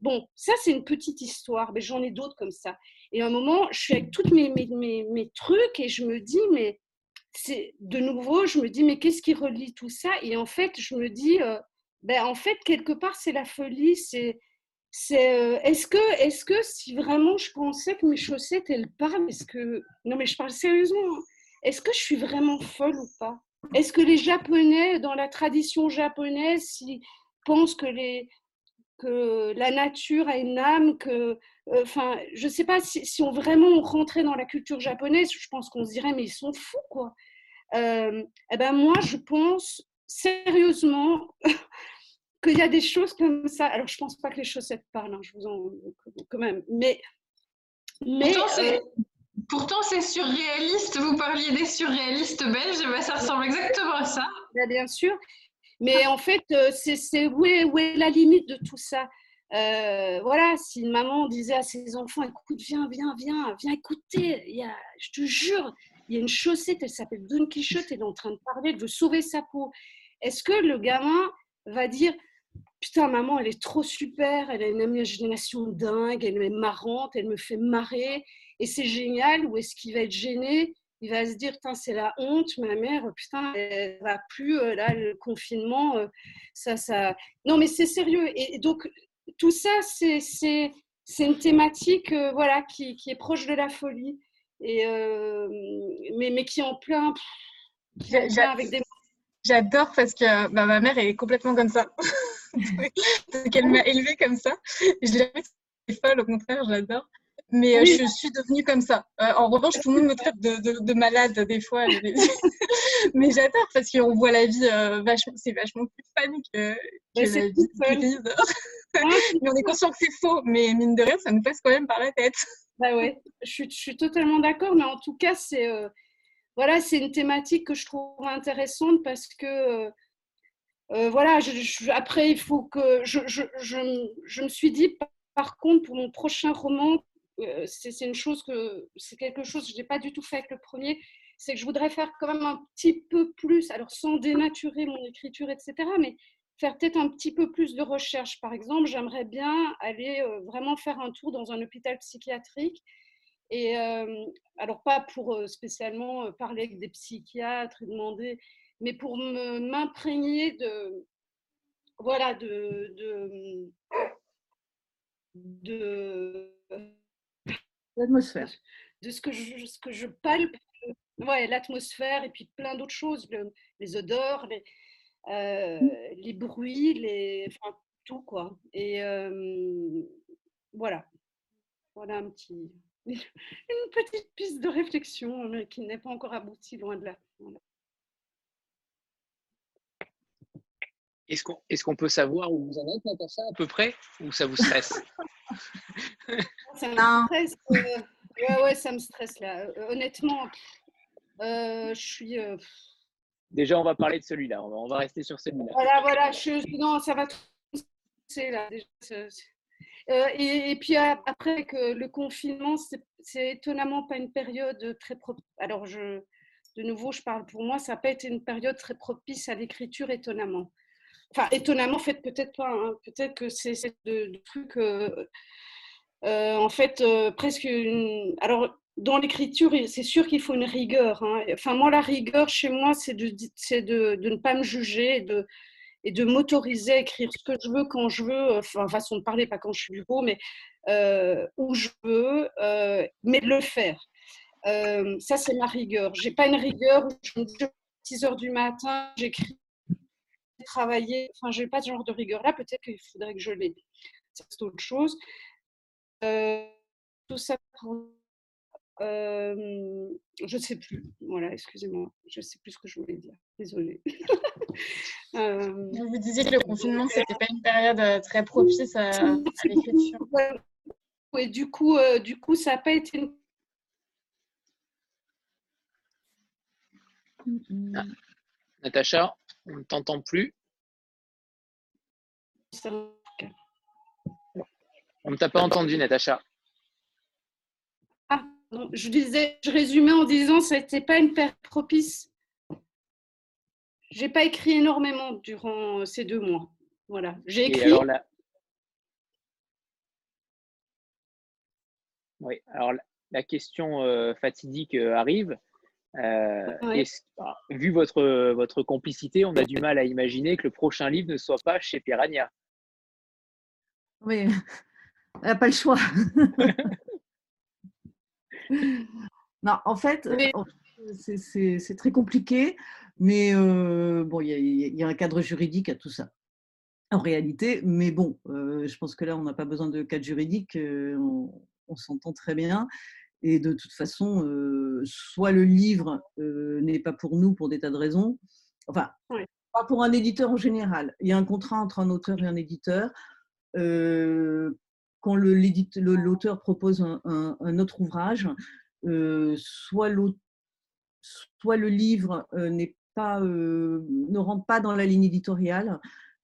C: Bon, ça, c'est une petite histoire, mais j'en ai d'autres comme ça. Et à un moment, je suis avec tous mes, mes, mes, trucs et je me dis, mais c'est de nouveau, je me dis, mais qu'est-ce qui relie tout ça? Et en fait, je me dis, euh, ben, en fait, quelque part, c'est la folie, c'est euh, est-ce que est-ce que si vraiment je pensais que mes chaussettes elles parlent est-ce que non mais je parle sérieusement hein. est-ce que je suis vraiment folle ou pas? Est-ce que les japonais dans la tradition japonaise pensent que la nature a une âme que euh, enfin je sais pas si, si, on vraiment rentrait dans la culture japonaise je pense qu'on se dirait mais ils sont fous quoi euh, eh ben moi je pense sérieusement qu'il y a des choses comme ça. Alors, je pense pas que les chaussettes parlent, hein, je vous en quand même. Mais,
G: mais pourtant, c'est euh, surréaliste. Vous parliez des surréalistes belges, ben, ça ressemble exactement à ça.
C: Ben, bien sûr. Mais en fait, euh, c'est où est, où est la limite de tout ça? Euh, voilà, si une maman disait à ses enfants, écoute, viens, viens, viens, viens écouter, il y a, je te jure, il y a une chaussette, elle s'appelle Don Quichotte, elle est en train de parler, elle veut sauver sa peau. Est-ce que le gamin va dire, putain, maman, elle est trop super, elle a une imagination dingue, elle est marrante, elle me fait marrer, et c'est génial, ou est-ce qu'il va être gêné? Il va se dire, putain, c'est la honte, ma mère, putain, elle va plus, euh, là, le confinement, euh, ça, ça. Non, mais c'est sérieux. Et donc, tout ça, c'est, une thématique, euh, voilà, qui, qui, est proche de la folie, et, mais, mais qui est en plein, qui est en plein avec des
I: J'adore parce que bah, ma mère est complètement comme ça. Donc elle m'a élevée comme ça. Je dirais que c'est folle, au contraire, j'adore. Mais euh, je suis devenue comme ça. Euh, en revanche, tout le monde me traite de, de, malade des fois. Mais j'adore parce qu'on voit la vie euh, vachement, c'est vachement plus fun que, que la vie grise. mais on est conscient que c'est faux. Mais mine de rien, ça nous passe quand même par la tête.
C: Bah ouais, je suis, je suis totalement d'accord. Mais en tout cas, c'est voilà, c'est une thématique que je trouve intéressante parce que voilà, après, il faut que je, je, me suis dit, par contre, pour mon prochain roman, euh, c'est une chose que c'est quelque chose que je n'ai pas du tout fait avec le premier, c'est que je voudrais faire quand même un petit peu plus, alors sans dénaturer mon écriture, etc., mais faire peut-être un petit peu plus de recherche. Par exemple, j'aimerais bien aller euh, vraiment faire un tour dans un hôpital psychiatrique. Et euh, alors, pas pour spécialement parler avec des psychiatres et demander, mais pour m'imprégner de, voilà, de, de, de
B: L'atmosphère.
C: De ce que je, ce que je palpe, ouais, l'atmosphère et puis plein d'autres choses, les odeurs, les, euh, les bruits, les, enfin, tout quoi. Et euh, voilà, voilà un petit, une petite piste de réflexion mais qui n'est pas encore aboutie, loin de là.
A: Est-ce qu'on est peut savoir où vous en êtes, Natacha, à peu près Ou ça vous stresse?
C: Ça me stresse. Euh, ouais, ouais, ça me stresse là. Euh, honnêtement, euh, je suis.
A: Déjà, on va parler de celui-là. On, va, rester sur celui-là.
C: Voilà, voilà. Je, non, ça va c'est là. et, et, puis après que le confinement, c'est étonnamment pas une période très propre. Alors, je, de nouveau, je parle pour moi, ça n'a pas été une période très propice à l'écriture, étonnamment. Enfin, étonnamment, fait, peut-être pas. Hein. Peut-être que c'est de, trucs. Euh, en fait, euh, presque une... Alors, dans l'écriture, c'est sûr qu'il faut une rigueur. Hein. Enfin, moi, la rigueur chez moi, c'est de, de, de, ne pas me juger et de, et de m'autoriser à écrire ce que je veux quand je veux, enfin, façon de parler, pas quand je suis du beau, mais euh, où je veux, mais de le faire. ça, c'est ma rigueur. J'ai pas une rigueur où je me dis 6 heures du matin, j'écris, travailler. Enfin, j'ai pas ce genre de rigueur là. Peut-être qu'il faudrait que je l'ai. C'est autre chose. Euh, tout ça pour. Euh, je ne sais plus. Voilà, excusez-moi. Je ne sais plus ce que je voulais dire. Désolée.
I: euh, vous disiez que le confinement, ce n'était pas une période euh, très propice à, à l'écriture.
C: Et du coup, du coup, ça n'a pas été une...
A: ah. Natacha, on ne t'entend plus. On ne t'a pas entendu, Natacha.
C: Ah, je disais, je résumais en disant que ce n'était pas une période propice. J'ai pas écrit énormément durant ces deux mois. Voilà, j'ai écrit. alors là...
A: Oui, alors la, question euh, fatidique euh, arrive. Euh, ah, vu votre, votre complicité, on a du mal à imaginer que le prochain livre ne soit pas chez Piranha.
B: Oui, elle n'a pas le choix. non, en fait, c'est très compliqué, mais euh, bon, il y, a un cadre juridique à tout ça. En réalité, mais bon, euh, je pense que là, on n'a pas besoin de cadre juridique, euh, on, s'entend très bien. Et de toute façon, soit le livre n'est pas pour nous pour des tas de raisons, enfin, pas pour un éditeur en général. Il y a un contrat entre un auteur et un éditeur quand l'auteur propose un, autre ouvrage, soit, le livre ne rentre pas dans la ligne éditoriale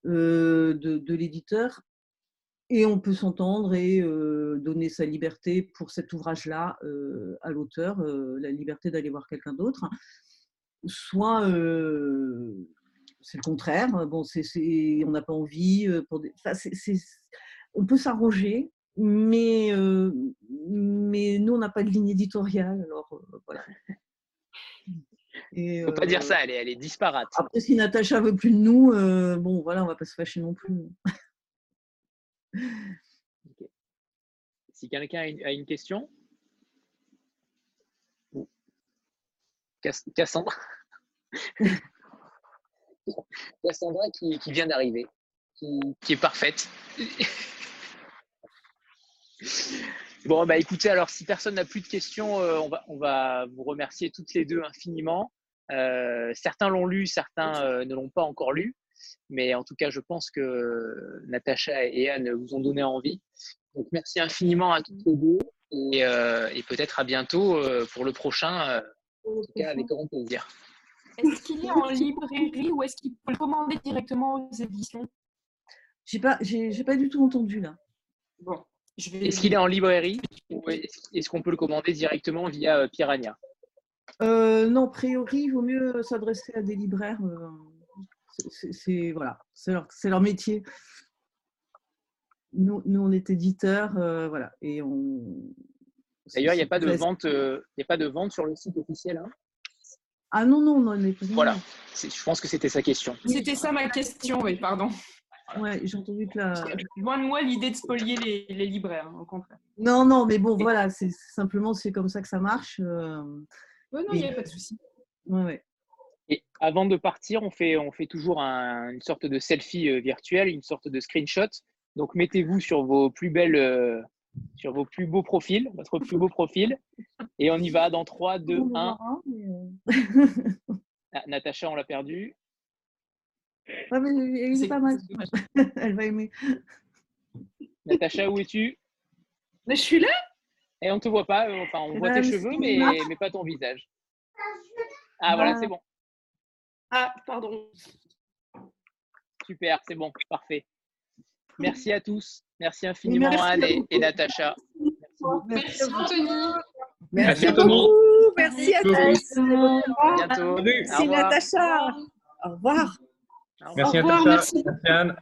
B: de, l'éditeur, et on peut s'entendre et donner sa liberté pour cet ouvrage-là à l'auteur, la liberté d'aller voir quelqu'un d'autre. Soit c'est le contraire, bon, on n'a pas envie. Pour on peut s'arranger, mais, euh, mais nous, on n'a pas de ligne éditoriale. Alors, euh, voilà.
A: ne peut pas dire euh, ça, elle est, elle est disparate.
B: Après, si Natacha veut plus de nous, bon, voilà, on va pas se fâcher non plus.
A: Si quelqu'un a, une question? Cassandre? Cassandra qui, qui vient d'arriver, qui, qui est parfaite. Bon, bah écoutez, alors si personne n'a plus de questions, euh, on, va, on va vous remercier toutes les deux infiniment. Euh, certains l'ont lu, certains euh, ne l'ont pas encore lu. Mais en tout cas, je pense que Natacha et Anne vous ont donné envie. Donc merci infiniment à toutes les deux et, euh, et peut-être à bientôt pour le prochain, en tout cas avec grand plaisir.
D: Est-ce qu'il est en librairie ou est-ce qu'il faut le commander directement aux éditions?
B: J'ai pas, j'ai j'ai pas du tout entendu là.
D: Bon, je vais.
A: Est-ce qu'il est en librairie ou est-ce qu'on peut le commander directement via euh, Piranha?
B: Euh, non, a priori, il vaut mieux s'adresser à des libraires. euh, c'est- c'est- c'est voilà, c'est leur, c'est leur métier. Nous, nous, on est éditeurs, euh, voilà, et on.
A: D'ailleurs, il n'y a pas de vente, euh, il y a pas de vente sur le site officiel. hein?
B: Ah non, non, non, on est
A: Voilà. Je pense que c'était sa question.
D: C'était ça ma question, oui, pardon.
B: Ouais, j'ai entendu que la.
D: Loin de moi l'idée de spolier les, les libraires, hein, au contraire.
B: Non, non, mais bon, voilà, c'est simplement c'est comme ça que ça marche. euh,
D: Ouais, non, il n'y a pas de souci.
B: ouais, ouais.
A: Et avant de partir, on fait, on fait toujours un- une sorte de selfie euh, virtuel, une sorte de screenshot. Donc mettez-vous sur vos plus belles, euh, sur vos plus beaux profils, votre plus beau profil. Et on y va dans 3, 2,
B: On en
A: 1.
B: aura un, mais, euh,
A: Ah, Natacha, on l'a perdu.
B: ouais, mais il est pas mal. Elle va aimer.
A: Natacha, où es-tu?
C: Mais je suis là
A: Et on ne te voit pas. euh, Enfin, on
B: Eh
A: voit
B: ben,
A: tes cheveux,
B: c'est
A: mais, mais pas ton visage. Ah, voilà, c'est bon.
C: Ah, pardon.
A: Super, c'est bon. Parfait. Merci à tous. Merci infiniment,
B: merci
A: Anne
B: à
A: et, Natacha.
G: Merci Anthony.
J: Merci beaucoup. Merci à tous.
A: À bientôt.
J: Merci. Natacha. Au revoir.
A: Au revoir.
M: Merci Natacha. Merci Anne.